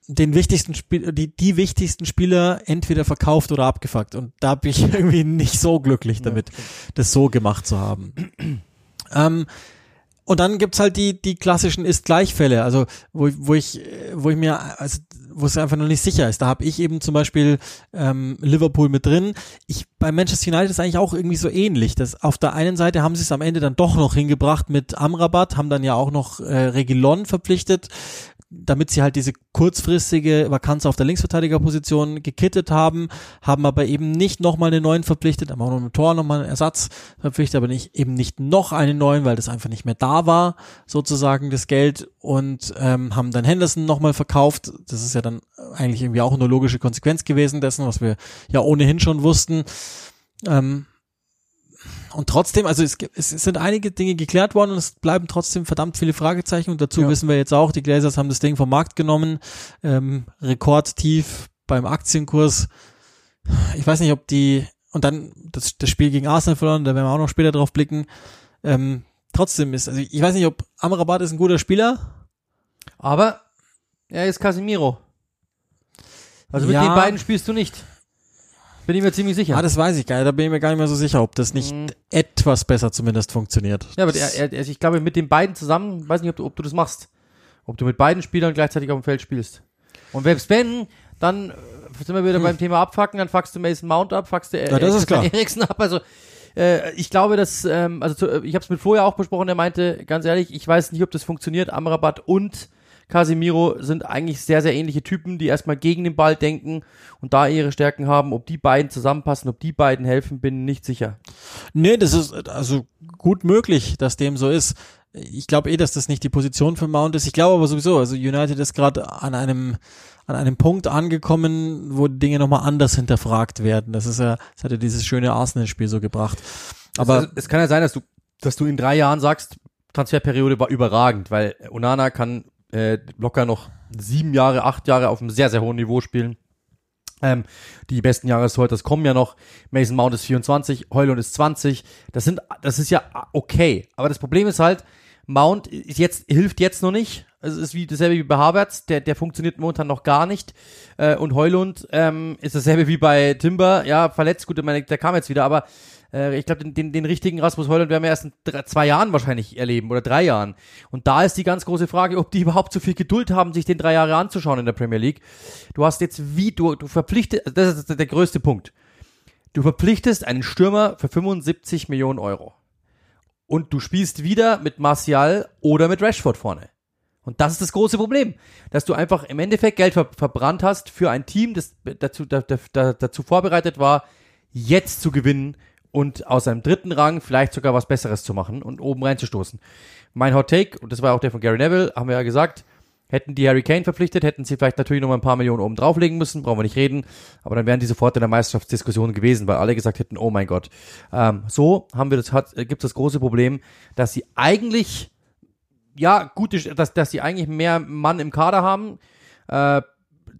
den wichtigsten Spiel, die, die wichtigsten Spieler entweder verkauft oder abgefuckt. Und da bin ich irgendwie nicht so glücklich damit, ja. das so gemacht zu haben. ähm, und dann gibt's halt die, die klassischen Ist-Gleich-Fälle, also wo, wo ich, wo ich mir, also wo es einfach noch nicht sicher ist. Da habe ich eben zum Beispiel ähm, Liverpool mit drin. Ich bei Manchester United ist eigentlich auch irgendwie so ähnlich. Dass auf der einen Seite haben sie es am Ende dann doch noch hingebracht mit Amrabat, haben dann ja auch noch äh, Regilon verpflichtet, damit sie halt diese kurzfristige Vakanz auf der Linksverteidigerposition gekittet haben, haben aber eben nicht nochmal einen neuen verpflichtet, haben auch noch einen Tor, nochmal einen Ersatz verpflichtet, aber nicht, eben nicht noch einen neuen, weil das einfach nicht mehr da war, sozusagen das Geld und ähm, haben dann Henderson nochmal verkauft. Das ist ja dann eigentlich irgendwie auch eine logische Konsequenz gewesen dessen, was wir ja ohnehin schon wussten. Ähm, und trotzdem, also es, es, sind einige Dinge geklärt worden und es bleiben trotzdem verdammt viele Fragezeichen. Und dazu ja. wissen wir jetzt auch, die Glazers haben das Ding vom Markt genommen, ähm, rekordtief beim Aktienkurs. Ich weiß nicht, ob die, und dann das, das Spiel gegen Arsenal verloren, da werden wir auch noch später drauf blicken. Ähm, trotzdem ist, also ich weiß nicht, ob Amrabat ist ein guter Spieler. Aber er ist Casemiro. Also mit ja, den beiden spielst du nicht. Bin ich mir ziemlich sicher. Ah, das weiß ich gar nicht. Da bin ich mir gar nicht mehr so sicher, ob das nicht mhm. etwas besser zumindest funktioniert. Ja, aber er, er, ich glaube, mit den beiden zusammen, weiß nicht, ob du, ob du das machst. Ob du mit beiden Spielern gleichzeitig auf dem Feld spielst. Und selbst wenn, dann äh, sind wir wieder hm. beim Thema abfacken, dann fuckst du Mason Mount ab, fuckst du äh, ja, das ist klar. Eriksen ab. Also äh, ich glaube, dass, ähm, also zu, ich habe es mit vorher auch besprochen, der meinte, ganz ehrlich, ich weiß nicht, ob das funktioniert, Amrabat und Casemiro sind eigentlich sehr, sehr ähnliche Typen, die erstmal gegen den Ball denken und da ihre Stärken haben. Ob die beiden zusammenpassen, ob die beiden helfen, bin nicht sicher. Nee, das ist also gut möglich, dass dem so ist. Ich glaube eh, dass das nicht die Position für Mount ist. Ich glaube aber sowieso, also United ist gerade an einem an einem Punkt angekommen, wo Dinge nochmal anders hinterfragt werden. Das ist ja, das hat ja dieses schöne Arsenal-Spiel so gebracht. Aber es, es kann ja sein, dass du, dass du in drei Jahren sagst, Transferperiode war überragend, weil Onana kann äh, locker noch sieben Jahre, acht Jahre auf einem sehr, sehr hohen Niveau spielen. Ähm, die besten Jahrestorhüter kommen ja noch. Mason Mount ist 24, Heulund ist 20. Das sind, das ist ja okay. Aber das Problem ist halt, Mount ist jetzt, hilft jetzt noch nicht. Es ist wie dasselbe wie bei Havertz, der, der funktioniert momentan noch gar nicht. Äh, und Heulund ähm, ist dasselbe wie bei Timber, ja, verletzt, gut, meine, der kam jetzt wieder, aber äh, ich glaube, den, den, den richtigen Rasmus Heulund werden wir erst in drei, zwei Jahren wahrscheinlich erleben oder drei Jahren. Und da ist die ganz große Frage, ob die überhaupt so viel Geduld haben, sich den drei Jahre anzuschauen in der Premier League. Du hast jetzt wie, du, du verpflichtest, das ist der größte Punkt. Du verpflichtest einen Stürmer für 75 Millionen Euro und du spielst wieder mit Martial oder mit Rashford vorne. Und das ist das große Problem, dass du einfach im Endeffekt Geld ver verbrannt hast für ein Team, das dazu, da, da, dazu vorbereitet war, jetzt zu gewinnen und aus einem dritten Rang vielleicht sogar was Besseres zu machen und oben reinzustoßen. Mein Hot Take, und das war auch der von Gary Neville, haben wir ja gesagt, Hätten die Harry Kane verpflichtet, hätten sie vielleicht natürlich noch mal ein paar Millionen oben drauflegen müssen, brauchen wir nicht reden, aber dann wären die sofort in der Meisterschaftsdiskussion gewesen, weil alle gesagt hätten, oh mein Gott. Ähm, so haben wir das, hat, gibt es das große Problem, dass sie eigentlich, ja, gute, dass, dass sie eigentlich mehr Mann im Kader haben. Äh,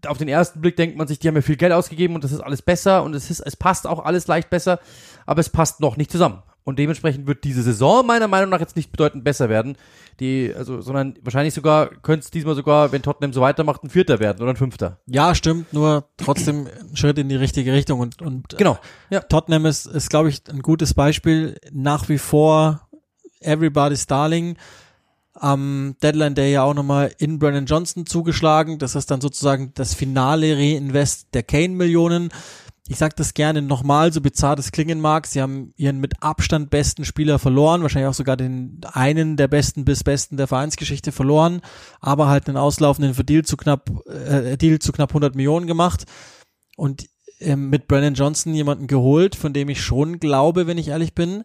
auf den ersten Blick denkt man sich, die haben ja viel Geld ausgegeben und das ist alles besser und es ist, es passt auch alles leicht besser, aber es passt noch nicht zusammen. Und dementsprechend wird diese Saison meiner Meinung nach jetzt nicht bedeutend besser werden. Die, also, sondern wahrscheinlich sogar, könnte es diesmal sogar, wenn Tottenham so weitermacht, ein Vierter werden oder ein Fünfter. Ja, stimmt, nur trotzdem ein Schritt in die richtige Richtung und, und genau. Ja. Tottenham ist, ist, glaube ich, ein gutes Beispiel. Nach wie vor Everybody's Darling. Am Deadline Day ja auch nochmal in Brennan Johnson zugeschlagen. Das ist dann sozusagen das finale Reinvest der Kane-Millionen. Ich sage das gerne nochmal, so bizarr das klingen mag, sie haben ihren mit Abstand besten Spieler verloren, wahrscheinlich auch sogar den einen der besten bis besten der Vereinsgeschichte verloren, aber halt einen auslaufenden für Deal zu knapp, äh, Deal zu knapp 100 Millionen gemacht. Und äh, mit Brandon Johnson jemanden geholt, von dem ich schon glaube, wenn ich ehrlich bin,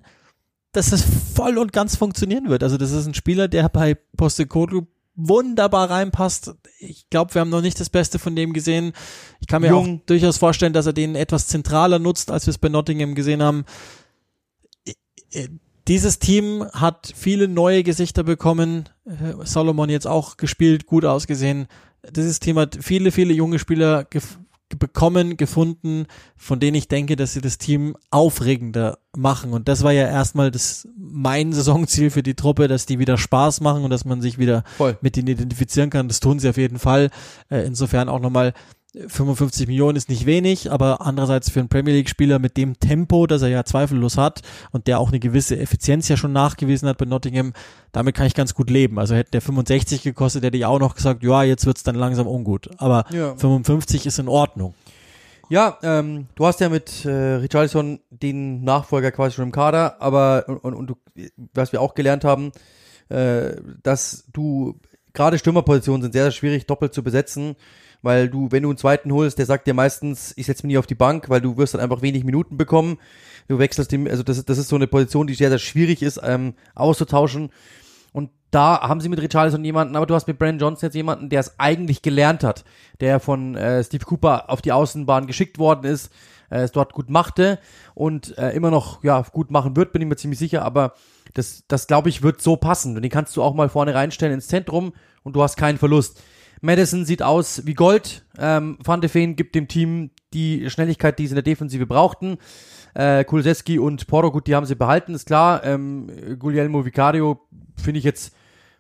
dass es voll und ganz funktionieren wird. Also das ist ein Spieler, der bei Postecoglou wunderbar reinpasst. Ich glaube, wir haben noch nicht das Beste von dem gesehen. Ich kann mir Jung. auch durchaus vorstellen, dass er den etwas zentraler nutzt, als wir es bei Nottingham gesehen haben. Dieses Team hat viele neue Gesichter bekommen. Solomon jetzt auch gespielt, gut ausgesehen. Dieses Team hat viele, viele junge Spieler bekommen, gefunden, von denen ich denke, dass sie das Team aufregender machen. Und das war ja erstmal das mein Saisonziel für die Truppe, dass die wieder Spaß machen und dass man sich wieder Voll. mit ihnen identifizieren kann. Das tun sie auf jeden Fall. Äh, insofern auch nochmal 55 Millionen ist nicht wenig, aber andererseits für einen Premier League-Spieler mit dem Tempo, das er ja zweifellos hat und der auch eine gewisse Effizienz ja schon nachgewiesen hat bei Nottingham, damit kann ich ganz gut leben. Also hätte der 65 gekostet, hätte ich auch noch gesagt, ja, jetzt wird's dann langsam ungut. Aber ja. 55 ist in Ordnung. Ja, ähm, du hast ja mit äh, Richarlison den Nachfolger quasi schon im Kader, aber und, und, und du, was wir auch gelernt haben, äh, dass du gerade Stürmerpositionen sind sehr, sehr schwierig doppelt zu besetzen weil du, wenn du einen zweiten holst, der sagt dir meistens, ich setze mich nie auf die Bank, weil du wirst dann einfach wenig Minuten bekommen. Du wechselst dem, also das, das ist so eine Position, die sehr, sehr schwierig ist, ähm, auszutauschen. Und da haben sie mit Richarlison jemanden, aber du hast mit Brandon Johnson jetzt jemanden, der es eigentlich gelernt hat, der von äh, Steve Cooper auf die Außenbahn geschickt worden ist, äh, es dort gut machte und äh, immer noch ja gut machen wird, bin ich mir ziemlich sicher, aber das, das glaube ich, wird so passen. Und den kannst du auch mal vorne reinstellen ins Zentrum und du hast keinen Verlust. Madison sieht aus wie Gold. Ähm, Van de Feen gibt dem Team die Schnelligkeit, die sie in der Defensive brauchten. Äh, Kulseski und Porto, gut, die haben sie behalten, ist klar. Ähm, Guglielmo Vicario finde ich jetzt,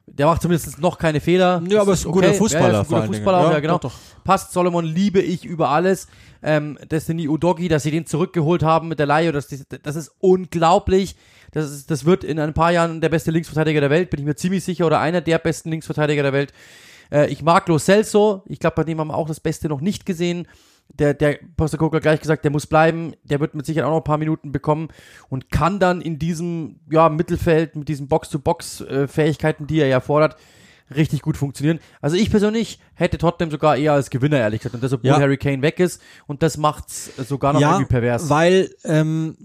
der macht zumindest noch keine Fehler. Ja, aber ist ein okay. guter Fußballer. Ja, ist ein guter Fußballer, ja, ja, genau. Doch, doch. Passt, Solomon liebe ich über alles. Ähm, Destiny Udogi, dass sie den zurückgeholt haben mit der Laie, das, das ist unglaublich. Das, ist, das wird in ein paar Jahren der beste Linksverteidiger der Welt, bin ich mir ziemlich sicher, oder einer der besten Linksverteidiger der Welt. Äh, ich mag Lo Celso. Ich glaube, bei dem haben wir auch das Beste noch nicht gesehen. Der, der Postecoglou gleich gesagt, der muss bleiben. Der wird mit Sicherheit auch noch ein paar Minuten bekommen und kann dann in diesem ja, Mittelfeld mit diesen Box-to-Box-Fähigkeiten, die er ja fordert, richtig gut funktionieren. Also ich persönlich hätte Tottenham sogar eher als Gewinner, ehrlich gesagt. Und das, obwohl ja. Harry Kane weg ist. Und das macht's sogar noch ja, irgendwie pervers. weil ähm,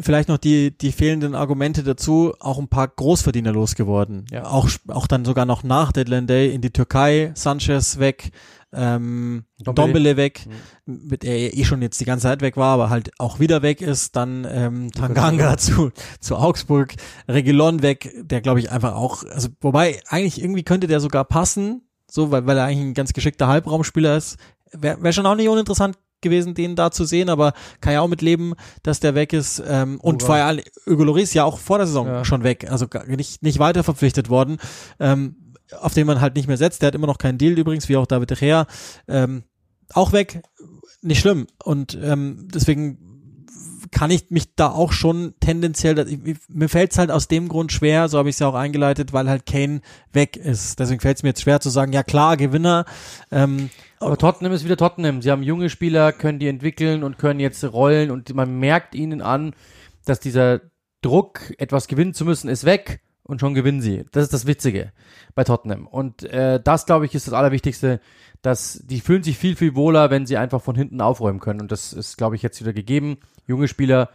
vielleicht noch die, die fehlenden Argumente dazu, auch ein paar Großverdiener losgeworden. Ja. Auch, auch dann sogar noch nach Deadline Day in die Türkei, Sanchez weg, ähm, Dombele, weg, mhm. mit der eh schon jetzt die ganze Zeit weg war, aber halt auch wieder weg ist, dann ähm, Tanganga zu, zu Augsburg, Regilon weg, der glaube ich einfach auch, also wobei eigentlich irgendwie könnte der sogar passen, so, weil, weil er eigentlich ein ganz geschickter Halbraumspieler ist, wäre wär schon auch nicht uninteressant gewesen, den da zu sehen, aber kann ja auch mit leben, dass der weg ist. Ähm, und vor allem Hugo Loris ja auch vor der Saison ja. schon weg, also nicht, nicht weiter verpflichtet worden, ähm, auf den man halt nicht mehr setzt. Der hat immer noch keinen Deal übrigens, wie auch David De. Ähm, auch weg, nicht schlimm. Und ähm, deswegen kann ich mich da auch schon tendenziell, mir fällt es halt aus dem Grund schwer, so habe ich es ja auch eingeleitet, weil halt Kane weg ist. Deswegen fällt es mir jetzt schwer zu sagen, ja klar, Gewinner. Ähm, aber Tottenham ist wieder Tottenham. Sie haben junge Spieler, können die entwickeln und können jetzt rollen und man merkt ihnen an, dass dieser Druck, etwas gewinnen zu müssen, ist weg und schon gewinnen sie. Das ist das Witzige bei Tottenham. Und äh, das, glaube ich, ist das Allerwichtigste, dass die fühlen sich viel, viel wohler, wenn sie einfach von hinten aufräumen können. Und das ist, glaube ich, jetzt wieder gegeben. Junge Spieler,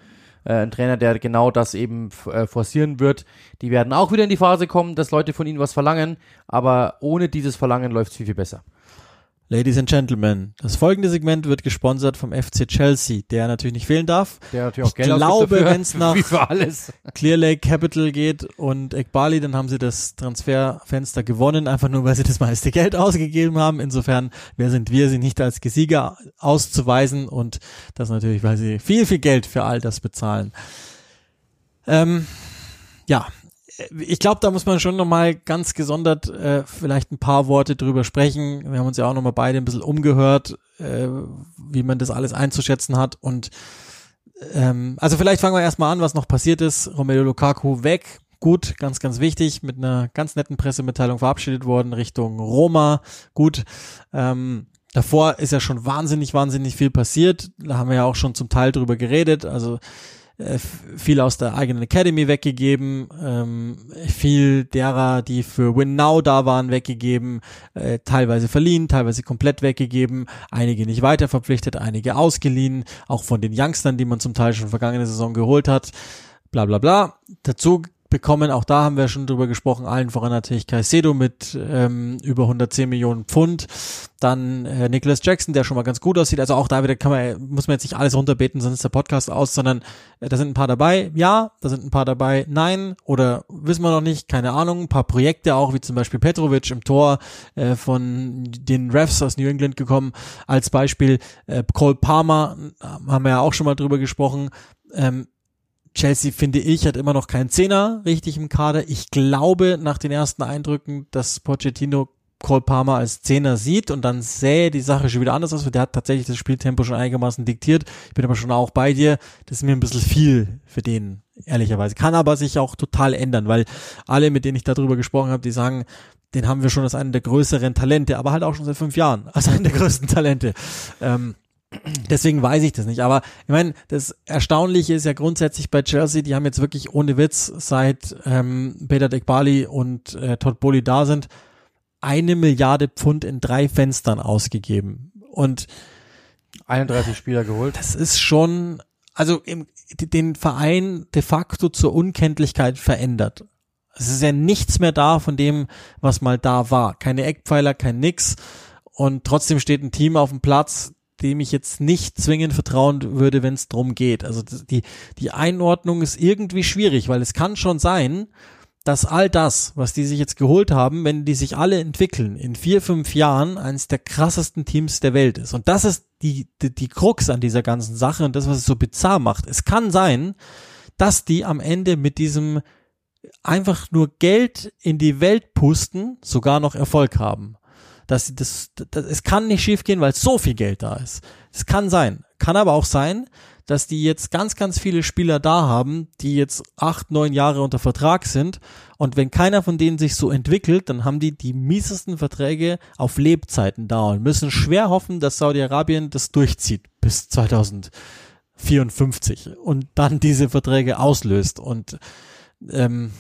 äh, ein Trainer, der genau das eben äh, forcieren wird. Die werden auch wieder in die Phase kommen, dass Leute von ihnen was verlangen, aber ohne dieses Verlangen läuft es viel, viel besser. Ladies and Gentlemen, das folgende Segment wird gesponsert vom FC Chelsea, der natürlich nicht fehlen darf. Der natürlich auch Geld ich glaube, wenn es nach Clear Lake Capital geht und Ekbali, dann haben sie das Transferfenster gewonnen, einfach nur, weil sie das meiste Geld ausgegeben haben. Insofern, wer sind wir, sie nicht als Gesieger auszuweisen und das natürlich, weil sie viel, viel Geld für all das bezahlen. Ähm, ja, ich glaube, da muss man schon nochmal ganz gesondert äh, vielleicht ein paar Worte drüber sprechen. Wir haben uns ja auch nochmal beide ein bisschen umgehört, äh, wie man das alles einzuschätzen hat. Und ähm, also vielleicht fangen wir erstmal an, was noch passiert ist. Romelu Lukaku weg. Gut, ganz, ganz wichtig, mit einer ganz netten Pressemitteilung verabschiedet worden Richtung Roma. Gut. Ähm, davor ist ja schon wahnsinnig, wahnsinnig viel passiert. Da haben wir ja auch schon zum Teil drüber geredet. Also viel aus der eigenen Academy weggegeben, ähm, viel derer, die für Win da waren, weggegeben, äh, teilweise verliehen, teilweise komplett weggegeben, einige nicht weiter verpflichtet, einige ausgeliehen, auch von den Youngstern, die man zum Teil schon vergangene Saison geholt hat, bla bla bla. Dazu bekommen. Auch da haben wir schon drüber gesprochen. Allen voran natürlich Caicedo mit ähm, über 110 Millionen Pfund. Dann äh, Nicholas Jackson, der schon mal ganz gut aussieht. Also auch da wieder kann man, muss man jetzt nicht alles runterbeten, sonst ist der Podcast aus, sondern äh, da sind ein paar dabei. Ja, da sind ein paar dabei. Nein. Oder wissen wir noch nicht. Keine Ahnung. Ein paar Projekte auch, wie zum Beispiel Petrovic im Tor äh, von den Refs aus New England gekommen. Als Beispiel äh, Cole Palmer, haben wir ja auch schon mal drüber gesprochen. Ähm, Chelsea, finde ich, hat immer noch keinen Zehner richtig im Kader. Ich glaube, nach den ersten Eindrücken, dass Pochettino Cole Palmer als Zehner sieht und dann sähe die Sache schon wieder anders aus, der hat tatsächlich das Spieltempo schon einigermaßen diktiert. Ich bin aber schon auch bei dir. Das ist mir ein bisschen viel für den, ehrlicherweise. Kann aber sich auch total ändern, weil alle, mit denen ich darüber gesprochen habe, die sagen, den haben wir schon als einen der größeren Talente, aber halt auch schon seit fünf Jahren als einen der größten Talente. Ähm, Deswegen weiß ich das nicht. Aber ich meine, das Erstaunliche ist ja grundsätzlich bei Chelsea, die haben jetzt wirklich ohne Witz, seit ähm, Peter Dekbali und äh, Todd Bowley da sind, eine Milliarde Pfund in drei Fenstern ausgegeben. Und 31 Spieler geholt. Das ist schon, also im, den Verein de facto zur Unkenntlichkeit verändert. Es ist ja nichts mehr da von dem, was mal da war. Keine Eckpfeiler, kein Nix. Und trotzdem steht ein Team auf dem Platz, dem ich jetzt nicht zwingend vertrauen würde, wenn es drum geht. Also die, die Einordnung ist irgendwie schwierig, weil es kann schon sein, dass all das, was die sich jetzt geholt haben, wenn die sich alle entwickeln, in vier, fünf Jahren eines der krassesten Teams der Welt ist. Und das ist die, die, die Krux an dieser ganzen Sache und das, was es so bizarr macht. Es kann sein, dass die am Ende mit diesem einfach nur Geld in die Welt pusten, sogar noch Erfolg haben dass das, das, es kann nicht schiefgehen, weil so viel Geld da ist. Es kann sein. Kann aber auch sein, dass die jetzt ganz, ganz viele Spieler da haben, die jetzt acht, neun Jahre unter Vertrag sind. Und wenn keiner von denen sich so entwickelt, dann haben die die miesesten Verträge auf Lebzeiten da und müssen schwer hoffen, dass Saudi-Arabien das durchzieht bis 2054 und dann diese Verträge auslöst. Und ähm,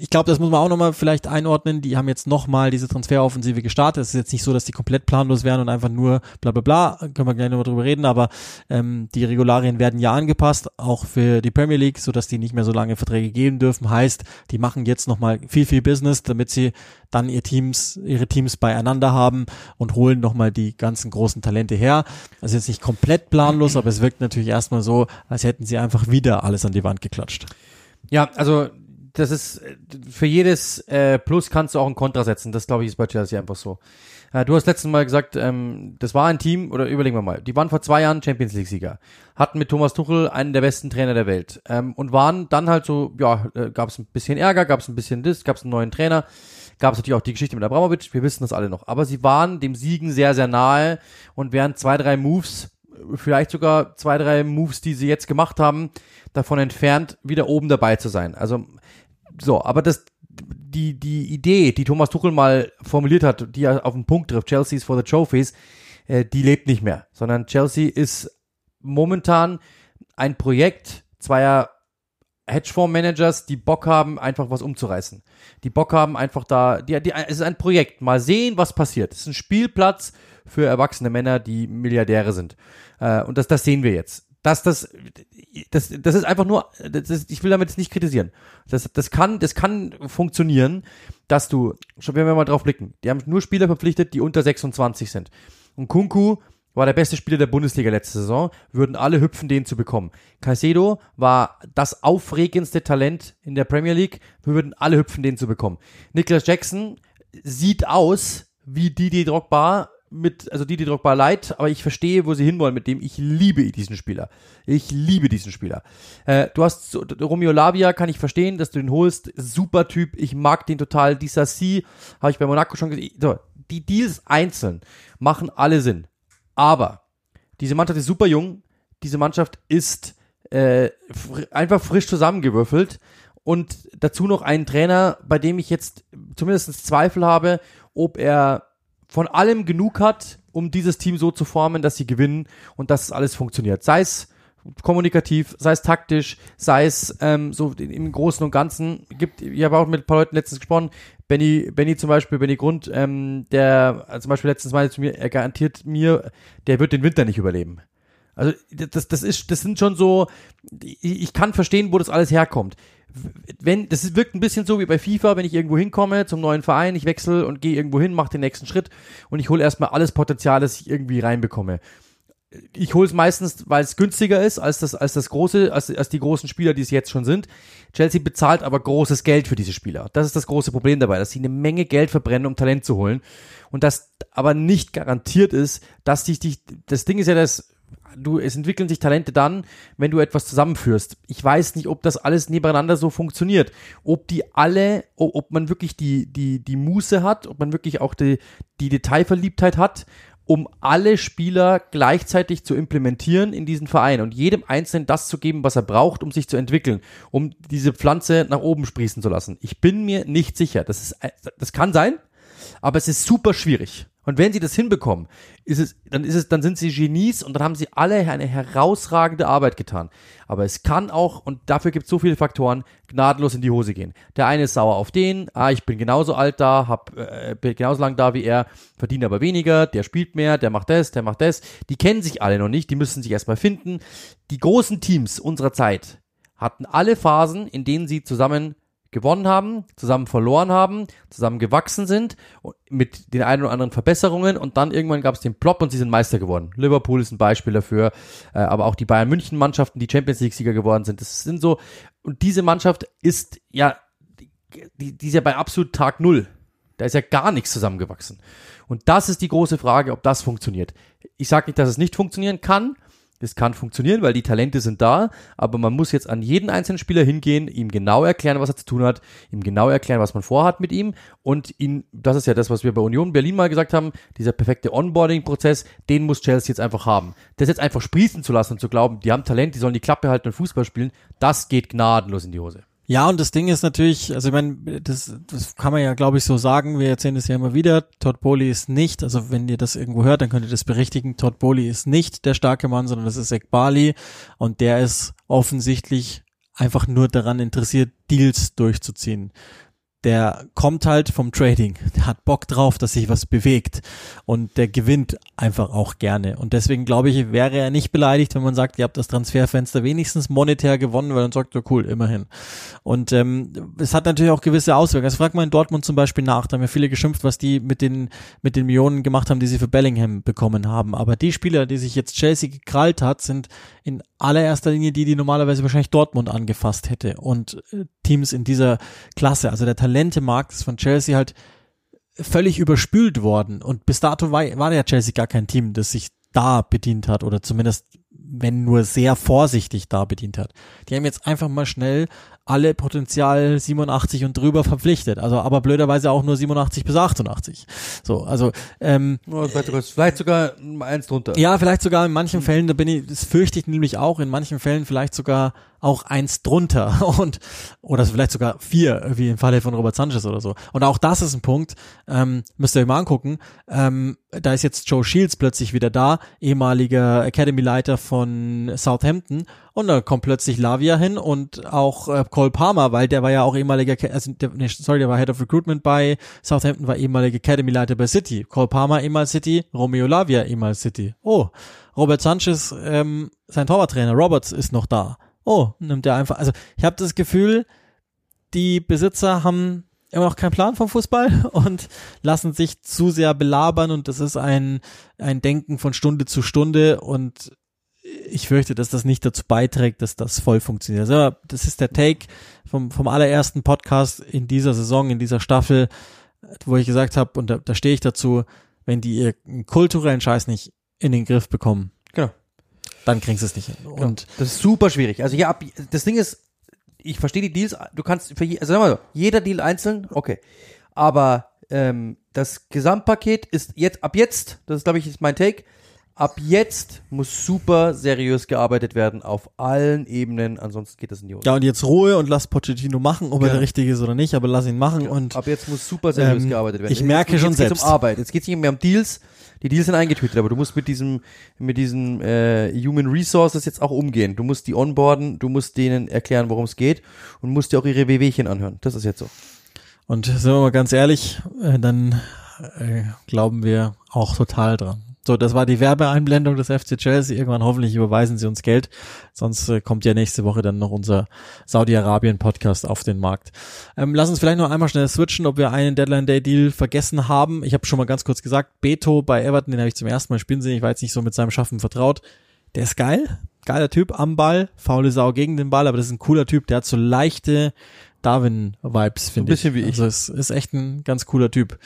ich glaube, das muss man auch nochmal vielleicht einordnen. Die haben jetzt nochmal diese Transferoffensive gestartet. Es ist jetzt nicht so, dass die komplett planlos wären und einfach nur bla bla bla. Können wir gleich nochmal drüber reden, aber ähm, die Regularien werden ja angepasst, auch für die Premier League, sodass die nicht mehr so lange Verträge geben dürfen. Heißt, die machen jetzt nochmal viel, viel Business, damit sie dann ihr Teams, ihre Teams beieinander haben und holen nochmal die ganzen großen Talente her. Also jetzt nicht komplett planlos, aber es wirkt natürlich erstmal so, als hätten sie einfach wieder alles an die Wand geklatscht. Ja, also das ist für jedes äh, Plus kannst du auch ein Kontra setzen. Das glaube ich ist bei Chelsea einfach so. Äh, du hast letztes Mal gesagt, ähm, das war ein Team, oder überlegen wir mal, die waren vor zwei Jahren Champions League-Sieger, hatten mit Thomas Tuchel einen der besten Trainer der Welt ähm, und waren dann halt so, ja, äh, gab es ein bisschen Ärger, gab es ein bisschen das, gab es einen neuen Trainer, gab es natürlich auch die Geschichte mit Abramovic, wir wissen das alle noch, aber sie waren dem Siegen sehr, sehr nahe und während zwei, drei Moves, vielleicht sogar zwei, drei Moves, die sie jetzt gemacht haben, davon entfernt, wieder oben dabei zu sein. Also so, aber das, die, die Idee, die Thomas Tuchel mal formuliert hat, die er auf den Punkt trifft, Chelsea's for the Trophies, äh, die lebt nicht mehr, sondern Chelsea ist momentan ein Projekt zweier Hedgefonds-Managers, die Bock haben, einfach was umzureißen. Die Bock haben einfach da, die, die, es ist ein Projekt. Mal sehen, was passiert. Es ist ein Spielplatz für erwachsene Männer, die Milliardäre sind. Äh, und das, das sehen wir jetzt dass das, das, das ist einfach nur, das ist, ich will damit nicht kritisieren. Das, das kann, das kann funktionieren, dass du, wenn wir mal drauf blicken, die haben nur Spieler verpflichtet, die unter 26 sind. Und Kunku war der beste Spieler der Bundesliga letzte Saison, würden alle hüpfen, den zu bekommen. Caicedo war das aufregendste Talent in der Premier League, wir würden alle hüpfen, den zu bekommen. Niklas Jackson sieht aus wie Didi Drogba mit, also Didi Drogba leid, aber ich verstehe, wo sie hinwollen mit dem. Ich liebe diesen Spieler. Ich liebe diesen Spieler. Äh, du hast Romeo Lavia, kann ich verstehen, dass du den holst. Super Typ. Ich mag den total. Dieser C habe ich bei Monaco schon gesehen. So, die Deals einzeln machen alle Sinn. Aber diese Mannschaft ist super jung. Diese Mannschaft ist äh, fr einfach frisch zusammengewürfelt. Und dazu noch einen Trainer, bei dem ich jetzt zumindest Zweifel habe, ob er von allem genug hat, um dieses Team so zu formen, dass sie gewinnen und dass alles funktioniert. Sei es kommunikativ, sei es taktisch, sei es ähm, so im Großen und Ganzen. Gibt, ich habe auch mit ein paar Leuten letztens gesprochen. Benny, Benny zum Beispiel, Benny Grund, ähm, der also zum Beispiel letztens meinte zu mir, er garantiert mir, der wird den Winter nicht überleben. Also das, das ist, das sind schon so, ich kann verstehen, wo das alles herkommt wenn, das wirkt ein bisschen so wie bei FIFA, wenn ich irgendwo hinkomme zum neuen Verein, ich wechsle und gehe irgendwo hin, mache den nächsten Schritt und ich hole erstmal alles Potenzial, das ich irgendwie reinbekomme. Ich hole es meistens, weil es günstiger ist als das, als das große, als, als die großen Spieler, die es jetzt schon sind. Chelsea bezahlt aber großes Geld für diese Spieler. Das ist das große Problem dabei, dass sie eine Menge Geld verbrennen, um Talent zu holen. Und das aber nicht garantiert ist, dass dich, dich, das Ding ist ja, dass du, es entwickeln sich Talente dann, wenn du etwas zusammenführst. Ich weiß nicht, ob das alles nebeneinander so funktioniert. Ob die alle, ob man wirklich die, die, die Muße hat, ob man wirklich auch die, die Detailverliebtheit hat, um alle Spieler gleichzeitig zu implementieren in diesen Verein und jedem Einzelnen das zu geben, was er braucht, um sich zu entwickeln, um diese Pflanze nach oben sprießen zu lassen. Ich bin mir nicht sicher. Das ist, das kann sein, aber es ist super schwierig. Und wenn sie das hinbekommen, ist es, dann ist es, dann sind sie Genies und dann haben sie alle eine herausragende Arbeit getan. Aber es kann auch, und dafür gibt es so viele Faktoren, gnadenlos in die Hose gehen. Der eine ist sauer auf den, ah, ich bin genauso alt da, hab, äh, bin genauso lang da wie er, verdient aber weniger, der spielt mehr, der macht das, der macht das. Die kennen sich alle noch nicht, die müssen sich erstmal finden. Die großen Teams unserer Zeit hatten alle Phasen, in denen sie zusammen gewonnen haben, zusammen verloren haben, zusammen gewachsen sind mit den ein oder anderen Verbesserungen und dann irgendwann gab es den Plop und sie sind Meister geworden. Liverpool ist ein Beispiel dafür, äh, aber auch die Bayern München Mannschaften, die Champions League Sieger geworden sind. Das sind so und diese Mannschaft ist ja die, die ist ja bei absolut Tag null. Da ist ja gar nichts zusammengewachsen. Und das ist die große Frage, ob das funktioniert. Ich sage nicht, dass es nicht funktionieren kann, es kann funktionieren, weil die Talente sind da, aber man muss jetzt an jeden einzelnen Spieler hingehen, ihm genau erklären, was er zu tun hat, ihm genau erklären, was man vorhat mit ihm und ihn, das ist ja das, was wir bei Union Berlin mal gesagt haben, dieser perfekte Onboarding-Prozess, den muss Chelsea jetzt einfach haben. Das jetzt einfach sprießen zu lassen und zu glauben, die haben Talent, die sollen die Klappe halten und Fußball spielen, das geht gnadenlos in die Hose. Ja, und das Ding ist natürlich, also ich meine, das, das kann man ja, glaube ich, so sagen. Wir erzählen das ja immer wieder. Todd Bowley ist nicht, also wenn ihr das irgendwo hört, dann könnt ihr das berichtigen. Todd Bowley ist nicht der starke Mann, sondern das ist Ekbali und der ist offensichtlich einfach nur daran interessiert, Deals durchzuziehen der kommt halt vom Trading, der hat Bock drauf, dass sich was bewegt und der gewinnt einfach auch gerne. Und deswegen glaube ich, wäre er nicht beleidigt, wenn man sagt, ihr habt das Transferfenster wenigstens monetär gewonnen, weil dann sagt er, cool, immerhin. Und ähm, es hat natürlich auch gewisse Auswirkungen. Also fragt mal in Dortmund zum Beispiel nach, da haben ja viele geschimpft, was die mit den, mit den Millionen gemacht haben, die sie für Bellingham bekommen haben. Aber die Spieler, die sich jetzt Chelsea gekrallt hat, sind in allererster Linie die, die normalerweise wahrscheinlich Dortmund angefasst hätte. Und äh, Teams in dieser Klasse. Also der Talentemarkt ist von Chelsea halt völlig überspült worden. Und bis dato war, war ja Chelsea gar kein Team, das sich da bedient hat oder zumindest wenn nur sehr vorsichtig da bedient hat. Die haben jetzt einfach mal schnell alle Potenzial 87 und drüber verpflichtet. Also aber blöderweise auch nur 87 bis 88. So, also ähm, vielleicht sogar eins drunter. Ja, vielleicht sogar in manchen Fällen, da bin ich, das fürchte ich nämlich auch, in manchen Fällen vielleicht sogar auch eins drunter und oder vielleicht sogar vier, wie im Falle von Robert Sanchez oder so. Und auch das ist ein Punkt, ähm, müsst ihr euch mal angucken. Ähm, da ist jetzt Joe Shields plötzlich wieder da, ehemaliger Academy-Leiter von Southampton und da kommt plötzlich Lavia hin und auch äh, Cole Palmer, weil der war ja auch ehemaliger, also der, nee, sorry, der war Head of Recruitment bei Southampton, war ehemaliger Academy-Leiter bei City. Cole Palmer ehemals City, Romeo Lavia ehemals City. Oh, Robert Sanchez, ähm, sein Torwarttrainer Roberts ist noch da. Oh, nimmt er einfach. Also ich habe das Gefühl, die Besitzer haben immer noch keinen Plan vom Fußball und lassen sich zu sehr belabern und das ist ein, ein Denken von Stunde zu Stunde und ich fürchte, dass das nicht dazu beiträgt, dass das voll funktioniert. Also, das ist der Take vom, vom allerersten Podcast in dieser Saison, in dieser Staffel, wo ich gesagt habe, und da, da stehe ich dazu, wenn die ihren kulturellen Scheiß nicht in den Griff bekommen, genau. Dann kriegst du es nicht hin. Genau. Und das ist super schwierig. Also ja, das Ding ist, ich verstehe die Deals, du kannst für je, also sag mal so, jeder Deal einzeln, okay. Aber ähm, das Gesamtpaket ist jetzt, ab jetzt, das ist glaube ich ist mein Take, ab jetzt muss super seriös gearbeitet werden auf allen Ebenen, ansonsten geht das in die Hose. Ja, und jetzt Ruhe und lass Pochettino machen, ob ja. er der Richtige ist oder nicht, aber lass ihn machen ja. und ab jetzt muss super seriös ähm, gearbeitet werden. Ich merke jetzt, schon jetzt selbst. um Arbeit. Jetzt geht es nicht mehr um Deals. Die Deals sind eingetütet, aber du musst mit diesem mit diesen äh, Human Resources jetzt auch umgehen. Du musst die onboarden, du musst denen erklären, worum es geht und musst dir auch ihre WWchen anhören. Das ist jetzt so. Und sind wir mal ganz ehrlich, äh, dann äh, glauben wir auch total dran. So, das war die Werbeeinblendung des FC Chelsea. Irgendwann hoffentlich überweisen sie uns Geld. Sonst äh, kommt ja nächste Woche dann noch unser Saudi-Arabien-Podcast auf den Markt. Ähm, lass uns vielleicht noch einmal schnell switchen, ob wir einen Deadline-Day-Deal vergessen haben. Ich habe schon mal ganz kurz gesagt, Beto bei Everton, den habe ich zum ersten Mal spielen sehen. Ich war jetzt nicht so mit seinem Schaffen vertraut. Der ist geil. Geiler Typ am Ball. Faule Sau gegen den Ball, aber das ist ein cooler Typ. Der hat so leichte Darwin-Vibes, finde ich. Ein bisschen wie ich. Also es ist echt ein ganz cooler Typ.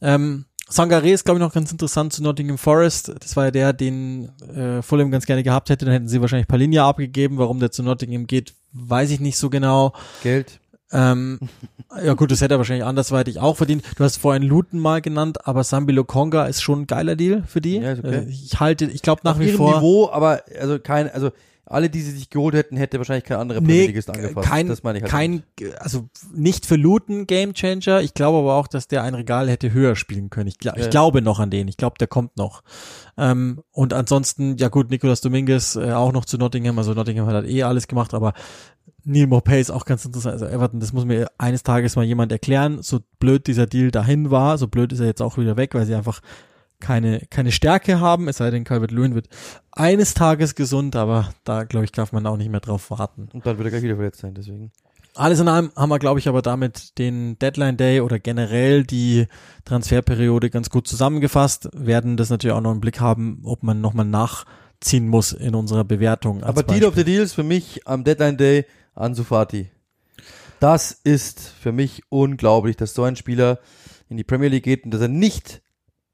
Ähm, Sangaré ist, glaube ich, noch ganz interessant zu Nottingham Forest. Das war ja der, den äh, Fulham ganz gerne gehabt hätte. Dann hätten sie wahrscheinlich Palinja abgegeben. Warum der zu Nottingham geht, weiß ich nicht so genau. Geld. Ähm, ja gut, das hätte er wahrscheinlich andersweitig auch verdient. Du hast vorhin Luton mal genannt, aber Sambilo Konga ist schon ein geiler Deal für die. Ja, okay. Äh, ich halte, ich glaube nach Auf wie vor. Niveau, aber also kein, also alle, die sie sich geholt hätten, hätte wahrscheinlich kein anderer nee, Ligist angefasst. Kein, das meine ich halt kein, nicht. also nicht für Luton Game Changer. Ich glaube aber auch, dass der ein Regal hätte höher spielen können. Ich, glaub, ja. ich glaube noch an den. Ich glaube, der kommt noch. Ähm, und ansonsten, ja gut, Nicolas Dominguez äh, auch noch zu Nottingham. Also Nottingham hat halt eh alles gemacht, aber Neil Morpay ist auch ganz interessant. Also Everton, das muss mir eines Tages mal jemand erklären. So blöd dieser Deal dahin war, so blöd ist er jetzt auch wieder weg, weil sie einfach keine, keine Stärke haben, es sei denn, Calvert Lewin wird eines Tages gesund, aber da, glaube ich, darf man auch nicht mehr drauf warten. Und dann wird er gleich wieder verletzt sein, deswegen. Alles in allem haben wir, glaube ich, aber damit den Deadline Day oder generell die Transferperiode ganz gut zusammengefasst, werden das natürlich auch noch im Blick haben, ob man nochmal nachziehen muss in unserer Bewertung. Aber. Deal of the Deals für mich am Deadline Day Ansu Fati. Das ist für mich unglaublich, dass so ein Spieler in die Premier League geht und dass er nicht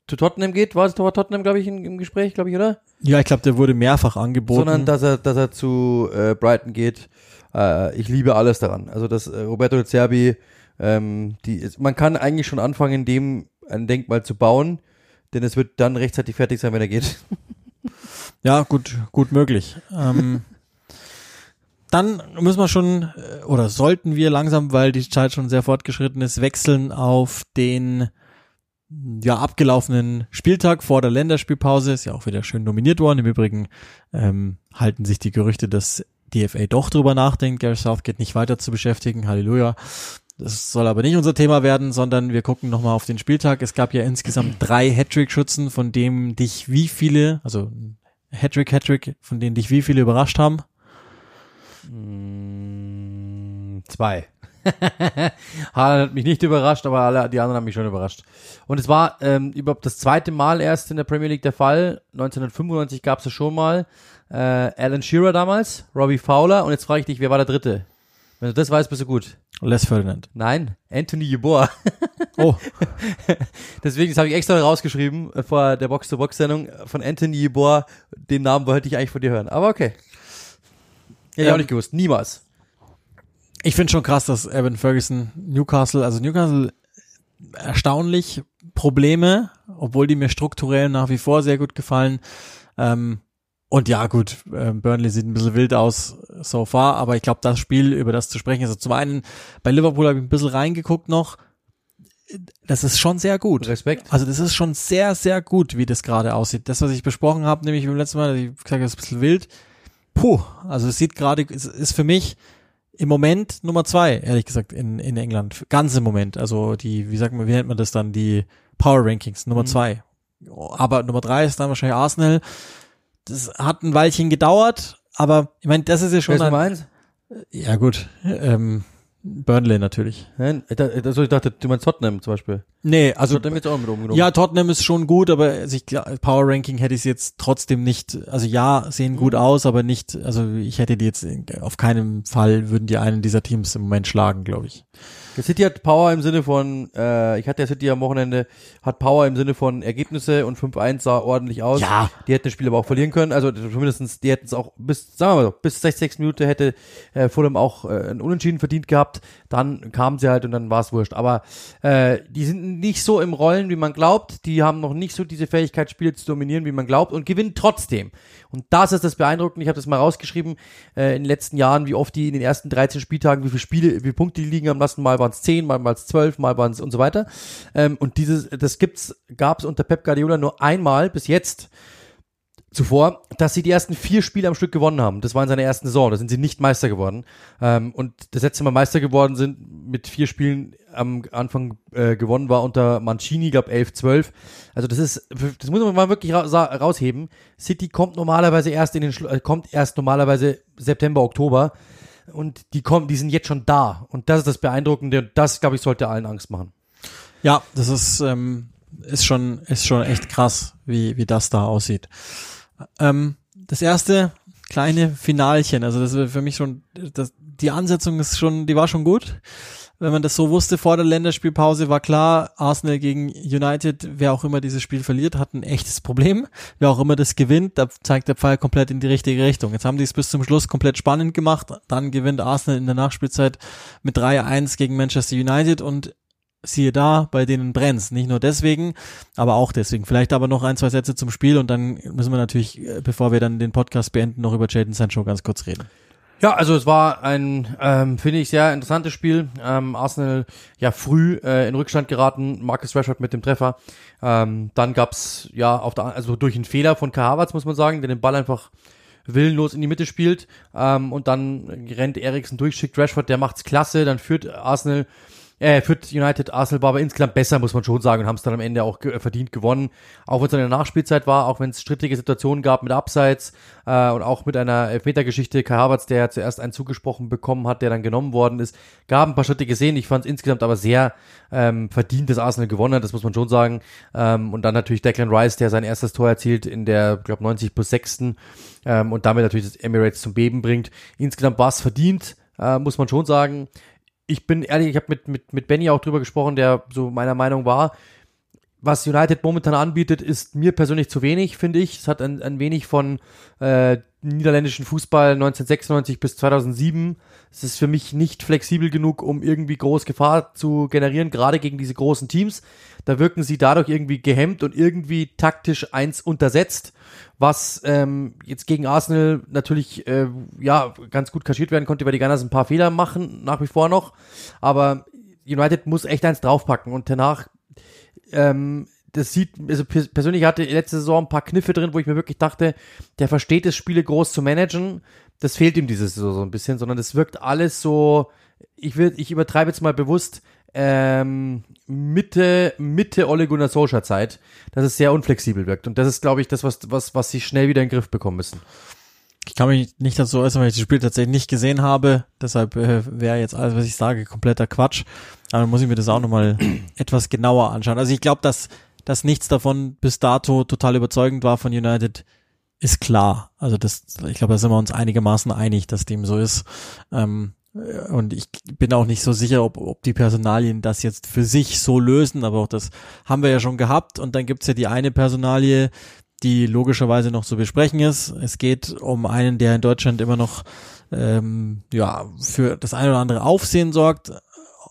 zu Tottenham geht. War es doch Tottenham, glaube ich, im Gespräch, glaube ich, oder? Ja, ich glaube, der wurde mehrfach angeboten. Sondern, dass er, dass er zu äh, Brighton geht. Äh, ich liebe alles daran. Also, dass äh, Roberto de Zerbi, ähm, die, man kann eigentlich schon anfangen, dem ein Denkmal zu bauen, denn es wird dann rechtzeitig fertig sein, wenn er geht. Ja, gut, gut möglich. ähm, dann müssen wir schon, äh, oder sollten wir langsam, weil die Zeit schon sehr fortgeschritten ist, wechseln auf den ja, abgelaufenen Spieltag vor der Länderspielpause. Ist ja auch wieder schön nominiert worden. Im Übrigen ähm, halten sich die Gerüchte, dass DFA doch drüber nachdenkt, Gary Southgate nicht weiter zu beschäftigen. Halleluja. Das soll aber nicht unser Thema werden, sondern wir gucken nochmal auf den Spieltag. Es gab ja insgesamt drei Hattrick-Schützen, von dem dich wie viele, also Hattrick, Hattrick, von denen dich wie viele überrascht haben? Zwei. Haaland hat mich nicht überrascht, aber alle die anderen haben mich schon überrascht. Und es war ähm, überhaupt das zweite Mal erst in der Premier League der Fall. 1995 gab es schon mal. Äh, Alan Shearer damals, Robbie Fowler und jetzt frage ich dich, wer war der dritte? Wenn du das weißt, bist du gut. Les Ferdinand. Nein, Anthony Jeboa. Oh, Deswegen, das habe ich extra rausgeschrieben äh, vor der Box-to-Box-Sendung von Anthony Jeboa. Den Namen wollte ich eigentlich von dir hören. Aber okay. Hätte ich Ähm, auch nicht gewusst. Niemals. Ich finde schon krass, dass Evan Ferguson Newcastle, also Newcastle erstaunlich Probleme, obwohl die mir strukturell nach wie vor sehr gut gefallen. Ähm, und ja, gut, äh, Burnley sieht ein bisschen wild aus so far, aber ich glaube, das Spiel, über das zu sprechen, also zum einen, bei Liverpool habe ich ein bisschen reingeguckt noch, das ist schon sehr gut. Respekt. Also das ist schon sehr, sehr gut, wie das gerade aussieht. Das, was ich besprochen habe, nämlich beim letzten Mal, ich gesagt es ist ein bisschen wild. Puh, also es sieht gerade, es ist für mich im Moment Nummer zwei, ehrlich gesagt, in, in England. Ganz im Moment. Also die, wie sagt man, wie nennt man das dann? Die Power Rankings, Nummer Mhm. zwei. Aber Nummer drei ist dann wahrscheinlich Arsenal. Das hat ein Weilchen gedauert, aber ich meine, das ist ja Wer schon ist Nummer ein, eins? ja gut, ähm, Burnley natürlich. Nein, ich dachte- also ich dachte, du meinst Tottenham zum Beispiel. Nee, also Tottenham jetzt auch mit umgenommen. Ja, Tottenham ist schon gut, aber also ich, Power Ranking hätte ich es jetzt trotzdem nicht, also ja, sehen gut aus, aber nicht, also ich hätte die jetzt auf keinen Fall würden die einen dieser Teams im Moment schlagen, glaube ich. Der City hat Power im Sinne von, äh, ich hatte der City am Wochenende, hat Power im Sinne von Ergebnisse und 5-1 sah ordentlich aus. Ja. Die hätten das Spiel aber auch verlieren können. Also zumindestens, die hätten es auch bis, sagen wir mal so, bis 66 Minuten hätte äh, Fulham auch äh, ein Unentschieden verdient gehabt. Dann kamen sie halt und dann war es wurscht. Aber äh, die sind nicht so im Rollen, wie man glaubt. Die haben noch nicht so diese Fähigkeit, Spiele zu dominieren, wie man glaubt und gewinnen trotzdem. Und das ist das Beeindruckende. Ich habe das mal rausgeschrieben äh, in den letzten Jahren, wie oft die in den ersten 13 Spieltagen, wie viele Spiele, wie viele Punkte die liegen haben lassen. Mal waren es 10, mal waren es 12, mal waren es und so weiter. Ähm, und dieses, das gibt's, gab es unter Pep Guardiola nur einmal bis jetzt zuvor, dass sie die ersten vier Spiele am Stück gewonnen haben. Das war in seiner ersten Saison. Da sind sie nicht Meister geworden. Ähm, und das letzte Mal Meister geworden sind mit vier Spielen am Anfang äh, gewonnen war unter Mancini, glaube 11, 12. Also das ist, das muss man mal wirklich ra rausheben. City kommt normalerweise erst in den, Schlu- äh, kommt erst normalerweise September, Oktober. Und die kommen, die sind jetzt schon da. Und das ist das Beeindruckende. Und das, glaube ich, sollte allen Angst machen. Ja, das ist, ähm, ist schon, ist schon echt krass, wie, wie das da aussieht. Ähm, das erste kleine Finalchen, also das ist für mich schon, das, die Ansetzung ist schon, die war schon gut. Wenn man das so wusste vor der Länderspielpause, war klar, Arsenal gegen United, wer auch immer dieses Spiel verliert, hat ein echtes Problem. Wer auch immer das gewinnt, da zeigt der Pfeil komplett in die richtige Richtung. Jetzt haben die es bis zum Schluss komplett spannend gemacht. Dann gewinnt Arsenal in der Nachspielzeit mit 3-1 gegen Manchester United und siehe da, bei denen brennt's. Nicht nur deswegen, aber auch deswegen. Vielleicht aber noch ein, zwei Sätze zum Spiel und dann müssen wir natürlich, äh, bevor wir dann den Podcast beenden, noch über Jadon Sancho ganz kurz reden. Ja, also es war ein, ähm, finde ich, sehr interessantes Spiel. Ähm, Arsenal ja früh äh, in Rückstand geraten, Marcus Rashford mit dem Treffer. Ähm, dann gab's ja auf der, also durch einen Fehler von Kai Havertz, muss man sagen, der den Ball einfach willenlos in die Mitte spielt. Ähm, und dann rennt Eriksen durch, schickt Rashford, der macht's klasse, dann führt Arsenal äh, führt United Arsenal war aber insgesamt besser, muss man schon sagen, und haben es dann am Ende auch ge verdient gewonnen. Auch wenn es eine Nachspielzeit war, auch wenn es strittige Situationen gab mit Abseits äh, und auch mit einer Elfmetergeschichte. Kai Havertz, der zuerst einen zugesprochen bekommen hat, der dann genommen worden ist, gab ein paar Schritte gesehen. Ich fand es insgesamt aber sehr ähm, verdient, dass Arsenal gewonnen hat, das muss man schon sagen. Ähm, und dann natürlich Declan Rice, der sein erstes Tor erzielt in der, glaube 90 plus 6. Ähm, und damit natürlich das Emirates zum Beben bringt. Insgesamt war es verdient, äh, muss man schon sagen ich bin ehrlich, ich habe mit, mit, mit Benny auch drüber gesprochen, der so meiner Meinung war, was United momentan anbietet, ist mir persönlich zu wenig, finde ich. Es hat ein, ein wenig von äh, niederländischen Fußball 1996 bis 2007. Es ist für mich nicht flexibel genug, um irgendwie groß Gefahr zu generieren, gerade gegen diese großen Teams. Da wirken sie dadurch irgendwie gehemmt und irgendwie taktisch eins untersetzt, was ähm, jetzt gegen Arsenal natürlich äh, ja ganz gut kaschiert werden konnte, weil die Gunners ein paar Fehler machen, nach wie vor noch. Aber United muss echt eins draufpacken und danach ähm, das sieht, also pers- persönlich hatte letzte Saison ein paar Kniffe drin, wo ich mir wirklich dachte, der versteht es, Spiele groß zu managen. Das fehlt ihm diese Saison so ein bisschen, sondern das wirkt alles so, ich will, ich übertreibe jetzt mal bewusst, ähm, Mitte, Mitte Ole Gunnar Solskjaer Zeit, dass es sehr unflexibel wirkt. Und das ist, glaube ich, das, was, was, was sie schnell wieder in den Griff bekommen müssen. Ich kann mich nicht dazu äußern, weil ich das Spiel tatsächlich nicht gesehen habe. Deshalb äh, wäre jetzt alles, was ich sage, kompletter Quatsch. Aber dann muss ich mir das auch nochmal etwas genauer anschauen. Also ich glaube, dass, dass nichts davon bis dato total überzeugend war von United, ist klar. Also das, ich glaube, da sind wir uns einigermaßen einig, dass dem so ist. Ähm, Und ich bin auch nicht so sicher, ob, ob die Personalien das jetzt für sich so lösen, aber auch das haben wir ja schon gehabt. Und dann gibt's ja die eine Personalie, die logischerweise noch zu besprechen ist. Es geht um einen, der in Deutschland immer noch ähm, ja für das eine oder andere Aufsehen sorgt.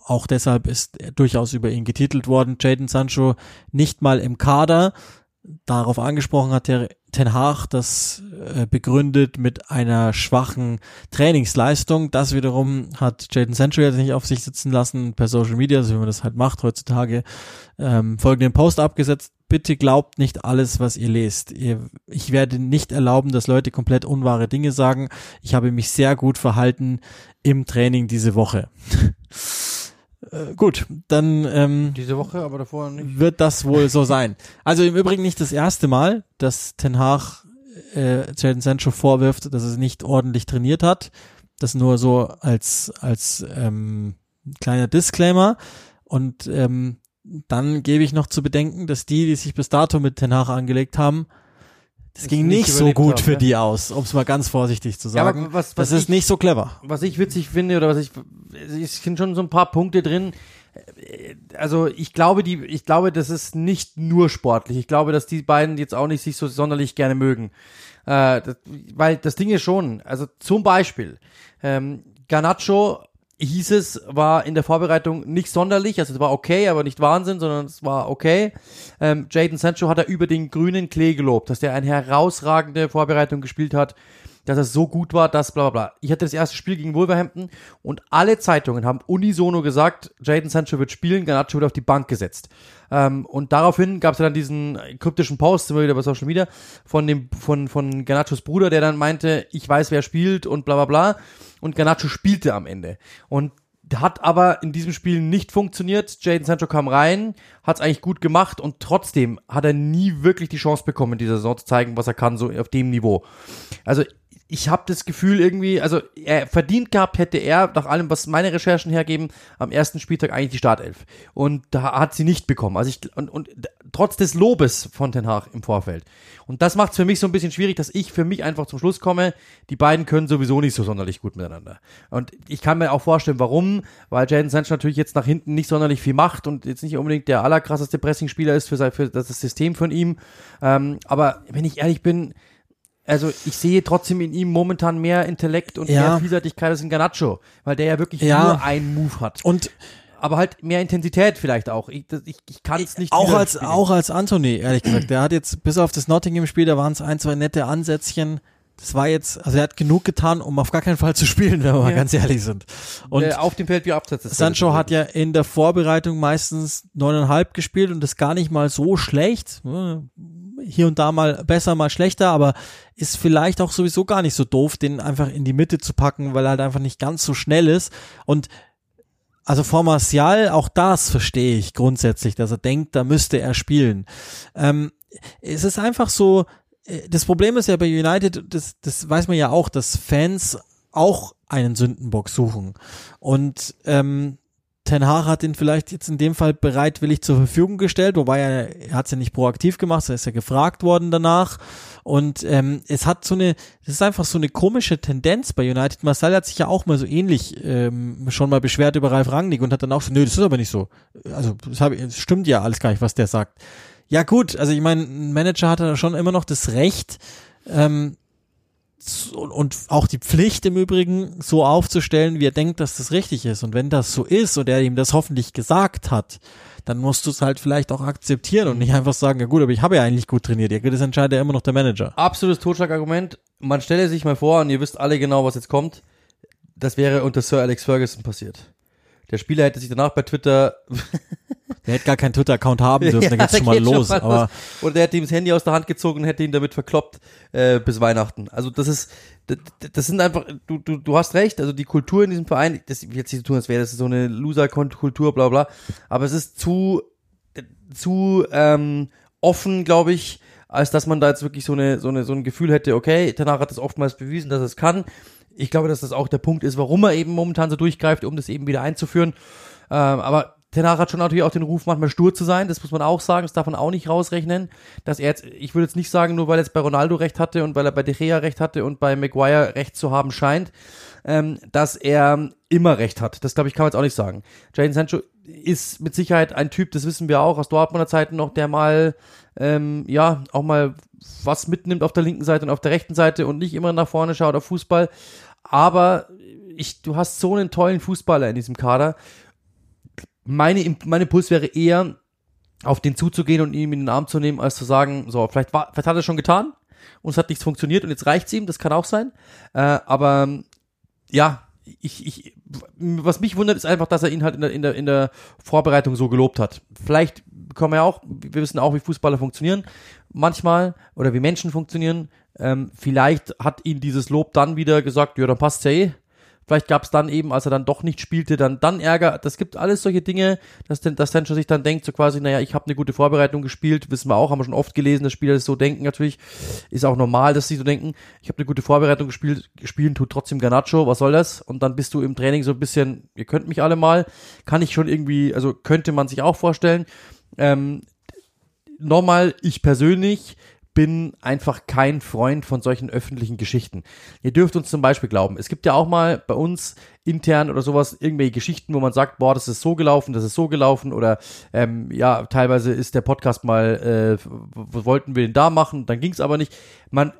Auch deshalb ist durchaus über ihn getitelt worden. Jaden Sancho nicht mal im Kader. Darauf angesprochen hat der Ten Hag das äh, begründet mit einer schwachen Trainingsleistung. Das wiederum hat Jaden Sancho jetzt nicht auf sich sitzen lassen per Social Media, so wie man das halt macht heutzutage, ähm, folgenden Post abgesetzt. Bitte glaubt nicht alles, was ihr lest. Ihr, ich werde nicht erlauben, dass Leute komplett unwahre Dinge sagen. Ich habe mich sehr gut verhalten im Training diese Woche. Äh, gut, dann ähm, diese Woche, aber davor nicht. Wird das wohl so sein. Also im Übrigen nicht das erste Mal, dass Ten Hag äh, Jadon Sancho vorwirft, dass er nicht ordentlich trainiert hat. Das nur so als als ähm, kleiner Disclaimer. Und ähm, dann gebe ich noch zu bedenken, dass die, die sich bis dato mit Ten Hag angelegt haben, das ging nicht, nicht so gut haben, für ja. die aus, um es mal ganz vorsichtig zu sagen. Ja, was, was das ist ich, nicht so clever. Was ich witzig finde oder was ich, es sind schon so ein paar Punkte drin. Also ich glaube, die, ich glaube, das ist nicht nur sportlich. Ich glaube, dass die beiden jetzt auch nicht sich so sonderlich gerne mögen, äh, das, weil das Ding ist schon. Also zum Beispiel ähm, Garnacho hieß es, war in der Vorbereitung nicht sonderlich, also es war okay, aber nicht Wahnsinn, sondern es war okay. Ähm, Jaden Sancho hat er über den grünen Klee gelobt, dass der eine herausragende Vorbereitung gespielt hat, dass er so gut war, dass bla bla bla. Ich hatte das erste Spiel gegen Wolverhampton und alle Zeitungen haben unisono gesagt, Jaden Sancho wird spielen, Garnacho wird auf die Bank gesetzt. Ähm, und daraufhin gab es dann diesen kryptischen Post, immer wieder bei Social Media, von dem, von, von Garnachos Bruder, der dann meinte, ich weiß, wer spielt und bla bla bla und Garnacho spielte am Ende. Und hat aber in diesem Spiel nicht funktioniert. Jaden Sancho kam rein, hat es eigentlich gut gemacht und trotzdem hat er nie wirklich die Chance bekommen, in dieser Saison zu zeigen, was er kann, so auf dem Niveau. Also ich habe das Gefühl irgendwie, also er verdient gehabt hätte er, nach allem, was meine Recherchen hergeben, am ersten Spieltag eigentlich die Startelf. Und da hat sie nicht bekommen. Also ich, und, und trotz des Lobes von Ten Hag im Vorfeld. Und das macht es für mich so ein bisschen schwierig, dass ich für mich einfach zum Schluss komme, die beiden können sowieso nicht so sonderlich gut miteinander. Und ich kann mir auch vorstellen, warum, weil Jaden Sancho natürlich jetzt nach hinten nicht sonderlich viel macht und jetzt nicht unbedingt der allerkrasseste Pressing-Spieler ist für, sein, für das System von ihm. Ähm, aber wenn ich ehrlich bin, also ich sehe trotzdem in ihm momentan mehr Intellekt und ja. mehr Vielseitigkeit als in Garnacho, weil der ja wirklich ja. nur einen Move hat. Und aber halt mehr Intensität vielleicht auch. Ich, ich, ich kann es nicht. Auch als auch als Anthony ehrlich gesagt. Der hat jetzt bis auf das Nottingham-Spiel, da waren es ein zwei nette Ansätzchen. Das war jetzt, also er hat genug getan, um auf gar keinen Fall zu spielen, wenn wir ja. mal ganz ehrlich sind. Und äh, auf dem Feld wie Absatz. Sancho hat ja in der Vorbereitung meistens neuneinhalb gespielt und das gar nicht mal so schlecht hier und da mal besser, mal schlechter, aber ist vielleicht auch sowieso gar nicht so doof, den einfach in die Mitte zu packen, weil er halt einfach nicht ganz so schnell ist. Und also vor Martial, auch das verstehe ich grundsätzlich, dass er denkt, da müsste er spielen. Ähm, es ist einfach so, äh, das Problem ist ja bei United, das, das weiß man ja auch, dass Fans auch einen Sündenbock suchen. Und ähm, Ten Hag hat ihn vielleicht jetzt in dem Fall bereitwillig zur Verfügung gestellt, wobei er, er hat es ja nicht proaktiv gemacht, er ist ja gefragt worden danach. Und ähm, es hat so eine, es ist einfach so eine komische Tendenz bei United. Marcel hat sich ja auch mal so ähnlich ähm, schon mal beschwert über Ralf Rangnick und hat dann auch so, nö, das ist aber nicht so. Also das, hab, das stimmt ja alles gar nicht, was der sagt. Ja gut, also ich meine, ein Manager hat da schon immer noch das Recht, ähm, und auch die Pflicht im Übrigen so aufzustellen, wie er denkt, dass das richtig ist. Und wenn das so ist und er ihm das hoffentlich gesagt hat, dann musst du es halt vielleicht auch akzeptieren und nicht einfach sagen, ja gut, aber ich habe ja eigentlich gut trainiert. Ja, das entscheidet ja immer noch der Manager. Absolutes Totschlagargument. Man stelle sich mal vor, und ihr wisst alle genau, was jetzt kommt. Das wäre unter Sir Alex Ferguson passiert. Der Spieler hätte sich danach bei Twitter Der hätte gar keinen Twitter-Account haben dürfen, ja, dann geht's schon mal los. Schon mal aber los. Oder der hätte ihm das Handy aus der Hand gezogen und hätte ihn damit verkloppt äh, bis Weihnachten. Also das ist, das, das sind einfach, du, du, du hast recht, also die Kultur in diesem Verein, das wird sich so tun, als wäre das so eine Loser-Kultur, bla bla. Aber es ist zu, zu ähm, offen, glaube ich, als dass man da jetzt wirklich so eine, so eine, so ein Gefühl hätte, okay, danach hat es oftmals bewiesen, dass es kann. Ich glaube, dass das auch der Punkt ist, warum er eben momentan so durchgreift, um das eben wieder einzuführen. Ähm, aber Tenach hat schon natürlich auch den Ruf, manchmal stur zu sein. Das muss man auch sagen. Das darf man auch nicht rausrechnen. Dass er jetzt, ich würde jetzt nicht sagen, nur weil er jetzt bei Ronaldo recht hatte und weil er bei De Gea recht hatte und bei Maguire recht zu haben scheint, ähm, dass er immer recht hat. Das glaube ich kann man jetzt auch nicht sagen. Jadon Sancho ist mit Sicherheit ein Typ, das wissen wir auch aus Dortmunder Zeiten noch, der mal ähm, ja auch mal was mitnimmt auf der linken Seite und auf der rechten Seite und nicht immer nach vorne schaut auf Fußball. Aber ich, du hast so einen tollen Fußballer in diesem Kader. Meine, mein Impuls wäre eher, auf den zuzugehen und ihn in den Arm zu nehmen, als zu sagen, so, vielleicht, war, vielleicht hat er schon getan und es hat nichts funktioniert und jetzt reicht's ihm, das kann auch sein. Äh, aber ja, ich, ich, was mich wundert, ist einfach, dass er ihn halt in der, in der, in der Vorbereitung so gelobt hat. Vielleicht kommen wir auch, wir wissen auch, wie Fußballer funktionieren manchmal oder wie Menschen funktionieren. Ähm, vielleicht hat ihn dieses Lob dann wieder gesagt, ja, dann passt's ja eh. Vielleicht gab es dann eben, als er dann doch nicht spielte, dann, dann Ärger. Das gibt alles solche Dinge, dass, denn, dass Sancho sich dann denkt, so quasi, naja, ich habe eine gute Vorbereitung gespielt, wissen wir auch, haben wir schon oft gelesen, dass Spieler das so denken natürlich. Ist auch normal, dass sie so denken, ich habe eine gute Vorbereitung gespielt, spielen tut trotzdem Garnacho, was soll das? Und dann bist du im Training so ein bisschen, ihr könnt mich alle mal, kann ich schon irgendwie, also könnte man sich auch vorstellen. Ähm, nochmal, ich persönlich bin einfach kein Freund von solchen öffentlichen Geschichten. Ihr dürft uns zum Beispiel glauben, es gibt ja auch mal bei uns intern oder sowas irgendwelche Geschichten, wo man sagt, boah, das ist so gelaufen, das ist so gelaufen oder ähm, ja, teilweise ist der Podcast mal, äh, wollten wir denn da machen, dann ging es aber nicht. Man,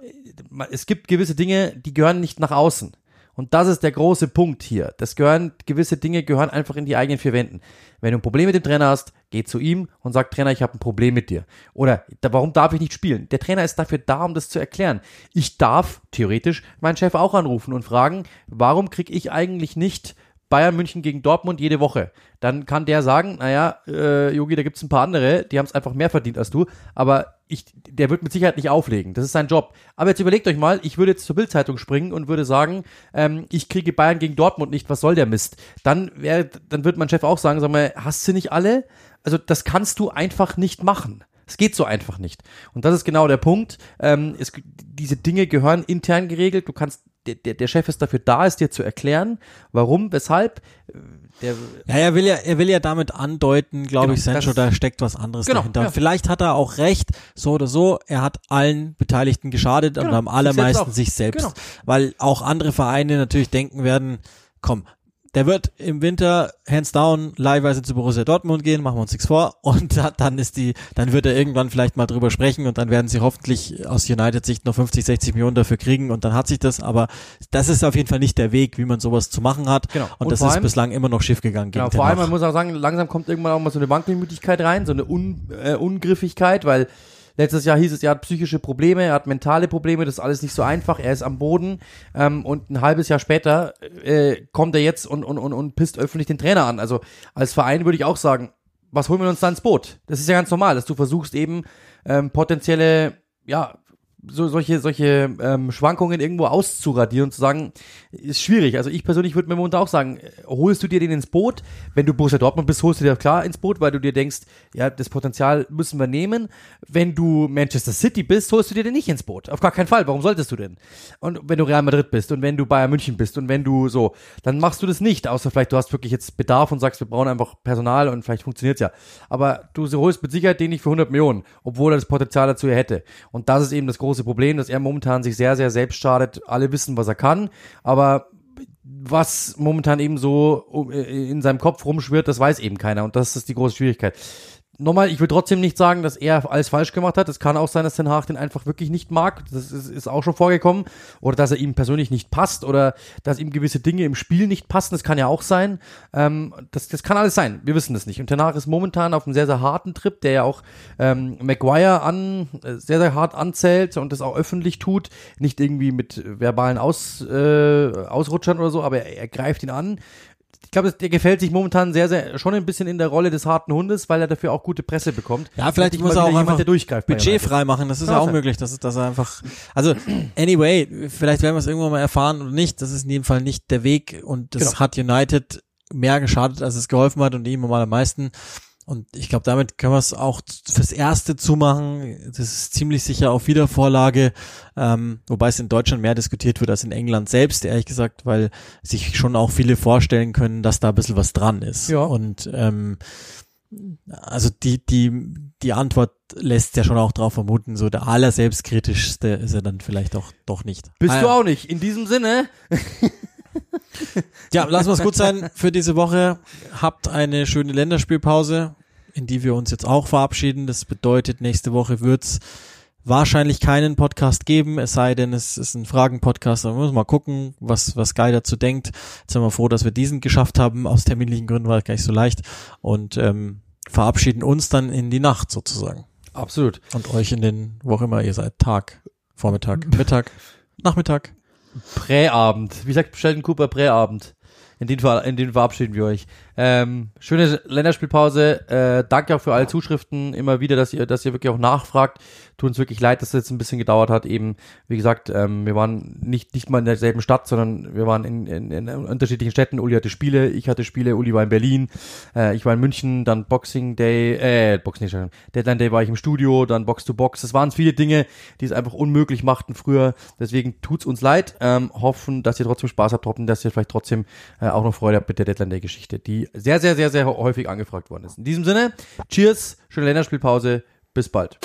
man, es gibt gewisse Dinge, die gehören nicht nach außen. Und das ist der große Punkt hier. Das gehören, gewisse Dinge gehören einfach in die eigenen vier Wänden. Wenn du ein Problem mit dem Trainer hast, geh zu ihm und sag, Trainer, ich habe ein Problem mit dir. Oder warum darf ich nicht spielen? Der Trainer ist dafür da, um das zu erklären. Ich darf theoretisch meinen Chef auch anrufen und fragen, warum krieg ich eigentlich nicht Bayern München gegen Dortmund jede Woche. Dann kann der sagen, naja, äh, Yogi, da gibt's ein paar andere, die haben es einfach mehr verdient als du, aber ich, der wird mit Sicherheit nicht auflegen. Das ist sein Job. Aber jetzt überlegt euch mal, ich würde jetzt zur Bildzeitung springen und würde sagen, ähm, ich kriege Bayern gegen Dortmund nicht, was soll der Mist? Dann wäre, dann wird mein Chef auch sagen, sag mal, hast du nicht alle? Also das kannst du einfach nicht machen. Es geht so einfach nicht. Und das ist genau der Punkt. Ähm, es, diese Dinge gehören intern geregelt. Du kannst der, der, der Chef ist dafür da, es dir zu erklären, warum, weshalb. Der, ja, er will ja, er will ja damit andeuten, glaube genau, ich, Sancho, da steckt was anderes genau, dahinter. Ja. Vielleicht hat er auch recht, so oder so, er hat allen Beteiligten geschadet genau, und am allermeisten sich selbst. Sich selbst genau. Weil auch andere Vereine natürlich denken werden, komm, der wird im Winter hands down leihweise zu Borussia Dortmund gehen, machen wir uns nichts vor. Und dann ist die, dann wird er irgendwann vielleicht mal drüber sprechen und dann werden sie hoffentlich aus United-Sicht noch 50, 60 Millionen dafür kriegen und dann hat sich das. Aber das ist auf jeden Fall nicht der Weg, wie man sowas zu machen hat. Genau. Und, und das ist bislang immer noch schief gegangen. Genau, vor allem, man muss auch sagen, langsam kommt irgendwann auch mal so eine Wankelmütigkeit rein, so eine Un, äh, Ungriffigkeit, weil Letztes Jahr hieß es, er hat psychische Probleme, er hat mentale Probleme, das ist alles nicht so einfach, er ist am Boden ähm, und ein halbes Jahr später äh, kommt er jetzt und, und, und, und pisst öffentlich den Trainer an. Also als Verein würde ich auch sagen, was holen wir uns da ins Boot? Das ist ja ganz normal, dass du versuchst eben ähm, potenzielle ja, so solche solche ähm, Schwankungen irgendwo auszuradieren und zu sagen, ist schwierig. Also ich persönlich würde mir momentan auch sagen, holst du dir den ins Boot? Wenn du Borussia Dortmund bist, holst du dir klar ins Boot, weil du dir denkst, ja, das Potenzial müssen wir nehmen. Wenn du Manchester City bist, holst du dir den nicht ins Boot. Auf gar keinen Fall. Warum solltest du denn? Und wenn du Real Madrid bist und wenn du Bayern München bist und wenn du so, dann machst du das nicht, außer vielleicht du hast wirklich jetzt Bedarf und sagst, wir brauchen einfach Personal und vielleicht funktioniert's ja. Aber du holst mit Sicherheit den nicht für 100 Millionen, obwohl er das Potenzial dazu hätte. Und das ist eben das große Problem, dass er momentan sich sehr, sehr selbst schadet. Alle wissen, was er kann, aber was momentan eben so äh, in seinem Kopf rumschwirrt, das weiß eben keiner. Und das ist die große Schwierigkeit nochmal, ich will trotzdem nicht sagen, dass er alles falsch gemacht hat. Es kann auch sein, dass Ten Hag den einfach wirklich nicht mag. Das ist, ist, auch schon vorgekommen. Oder dass er ihm persönlich nicht passt oder dass ihm gewisse Dinge im Spiel nicht passen. Das kann ja auch sein. Ähm, das, das kann alles sein. Wir wissen das nicht. Und Ten Hag ist momentan auf einem sehr, sehr harten Trip, der ja auch ähm, Maguire an, äh, sehr, sehr hart anzählt und das auch öffentlich tut. Nicht irgendwie mit verbalen Aus, äh, Ausrutschern oder so, aber er, er greift ihn an ich glaube, der gefällt sich momentan sehr, sehr schon ein bisschen in der Rolle des harten Hundes, weil er dafür auch gute Presse bekommt. Ja, vielleicht muss er auch jemand, einfach jemand, Budget frei machen. Das ist ja auch sein. möglich. Das ist, dass er einfach, also anyway, vielleicht werden wir es irgendwann mal erfahren oder nicht. Das ist in jedem Fall nicht der Weg und das genau. hat United mehr geschadet, als es geholfen hat und ihm am allermeisten. Und ich glaube, damit können wir es auch fürs Erste zumachen. Das ist ziemlich sicher auf Wiedervorlage, ähm, wobei es in Deutschland mehr diskutiert wird als in England selbst, ehrlich gesagt, weil sich schon auch viele vorstellen können, dass da ein bisschen was dran ist. Ja. Und ähm, also die, die, die Antwort lässt ja schon auch drauf vermuten, so der allerselbstkritischste ist er dann vielleicht auch doch nicht. Bist ah, du auch nicht. In diesem Sinne. Ja, lassen wir es gut sein für diese Woche. Habt eine schöne Länderspielpause, in die wir uns jetzt auch verabschieden. Das bedeutet, nächste Woche wird's wahrscheinlich keinen Podcast geben, es sei denn, es ist ein Fragen-Podcast. Da müssen wir mal gucken, was, was Guy dazu denkt. Jetzt sind wir froh, dass wir diesen geschafft haben. Aus terminlichen Gründen war es gar nicht so leicht. Und ähm, verabschieden uns dann in die Nacht sozusagen. Absolut. Und euch in den, wo auch immer ihr seid, Tag, Vormittag, Mittag, Nachmittag. Präabend. Wie sagt Sheldon Cooper, Präabend. In den, Ver in den verabschieden wir euch. Ähm, schöne Länderspielpause. Äh, danke auch für alle Zuschriften immer wieder, dass ihr, dass ihr wirklich auch nachfragt. Tut uns wirklich leid, dass es jetzt ein bisschen gedauert hat. Eben, wie gesagt, ähm, wir waren nicht, nicht mal in derselben Stadt, sondern wir waren in, in, in unterschiedlichen Städten. Uli hatte Spiele, ich hatte Spiele, Uli war in Berlin, äh, ich war in München, dann Boxing Day, äh, Boxing Day, Deadline Day war ich im Studio, dann Box to Box. Das waren viele Dinge, die es einfach unmöglich machten früher. Deswegen tut's uns leid. Ähm, hoffen, dass ihr trotzdem Spaß habt, hoffen, dass ihr vielleicht trotzdem äh, auch noch Freude habt mit der Deadline Day Geschichte, sehr, sehr, sehr, sehr häufig angefragt worden ist. In diesem Sinne, cheers, schöne Länderspielpause, bis bald.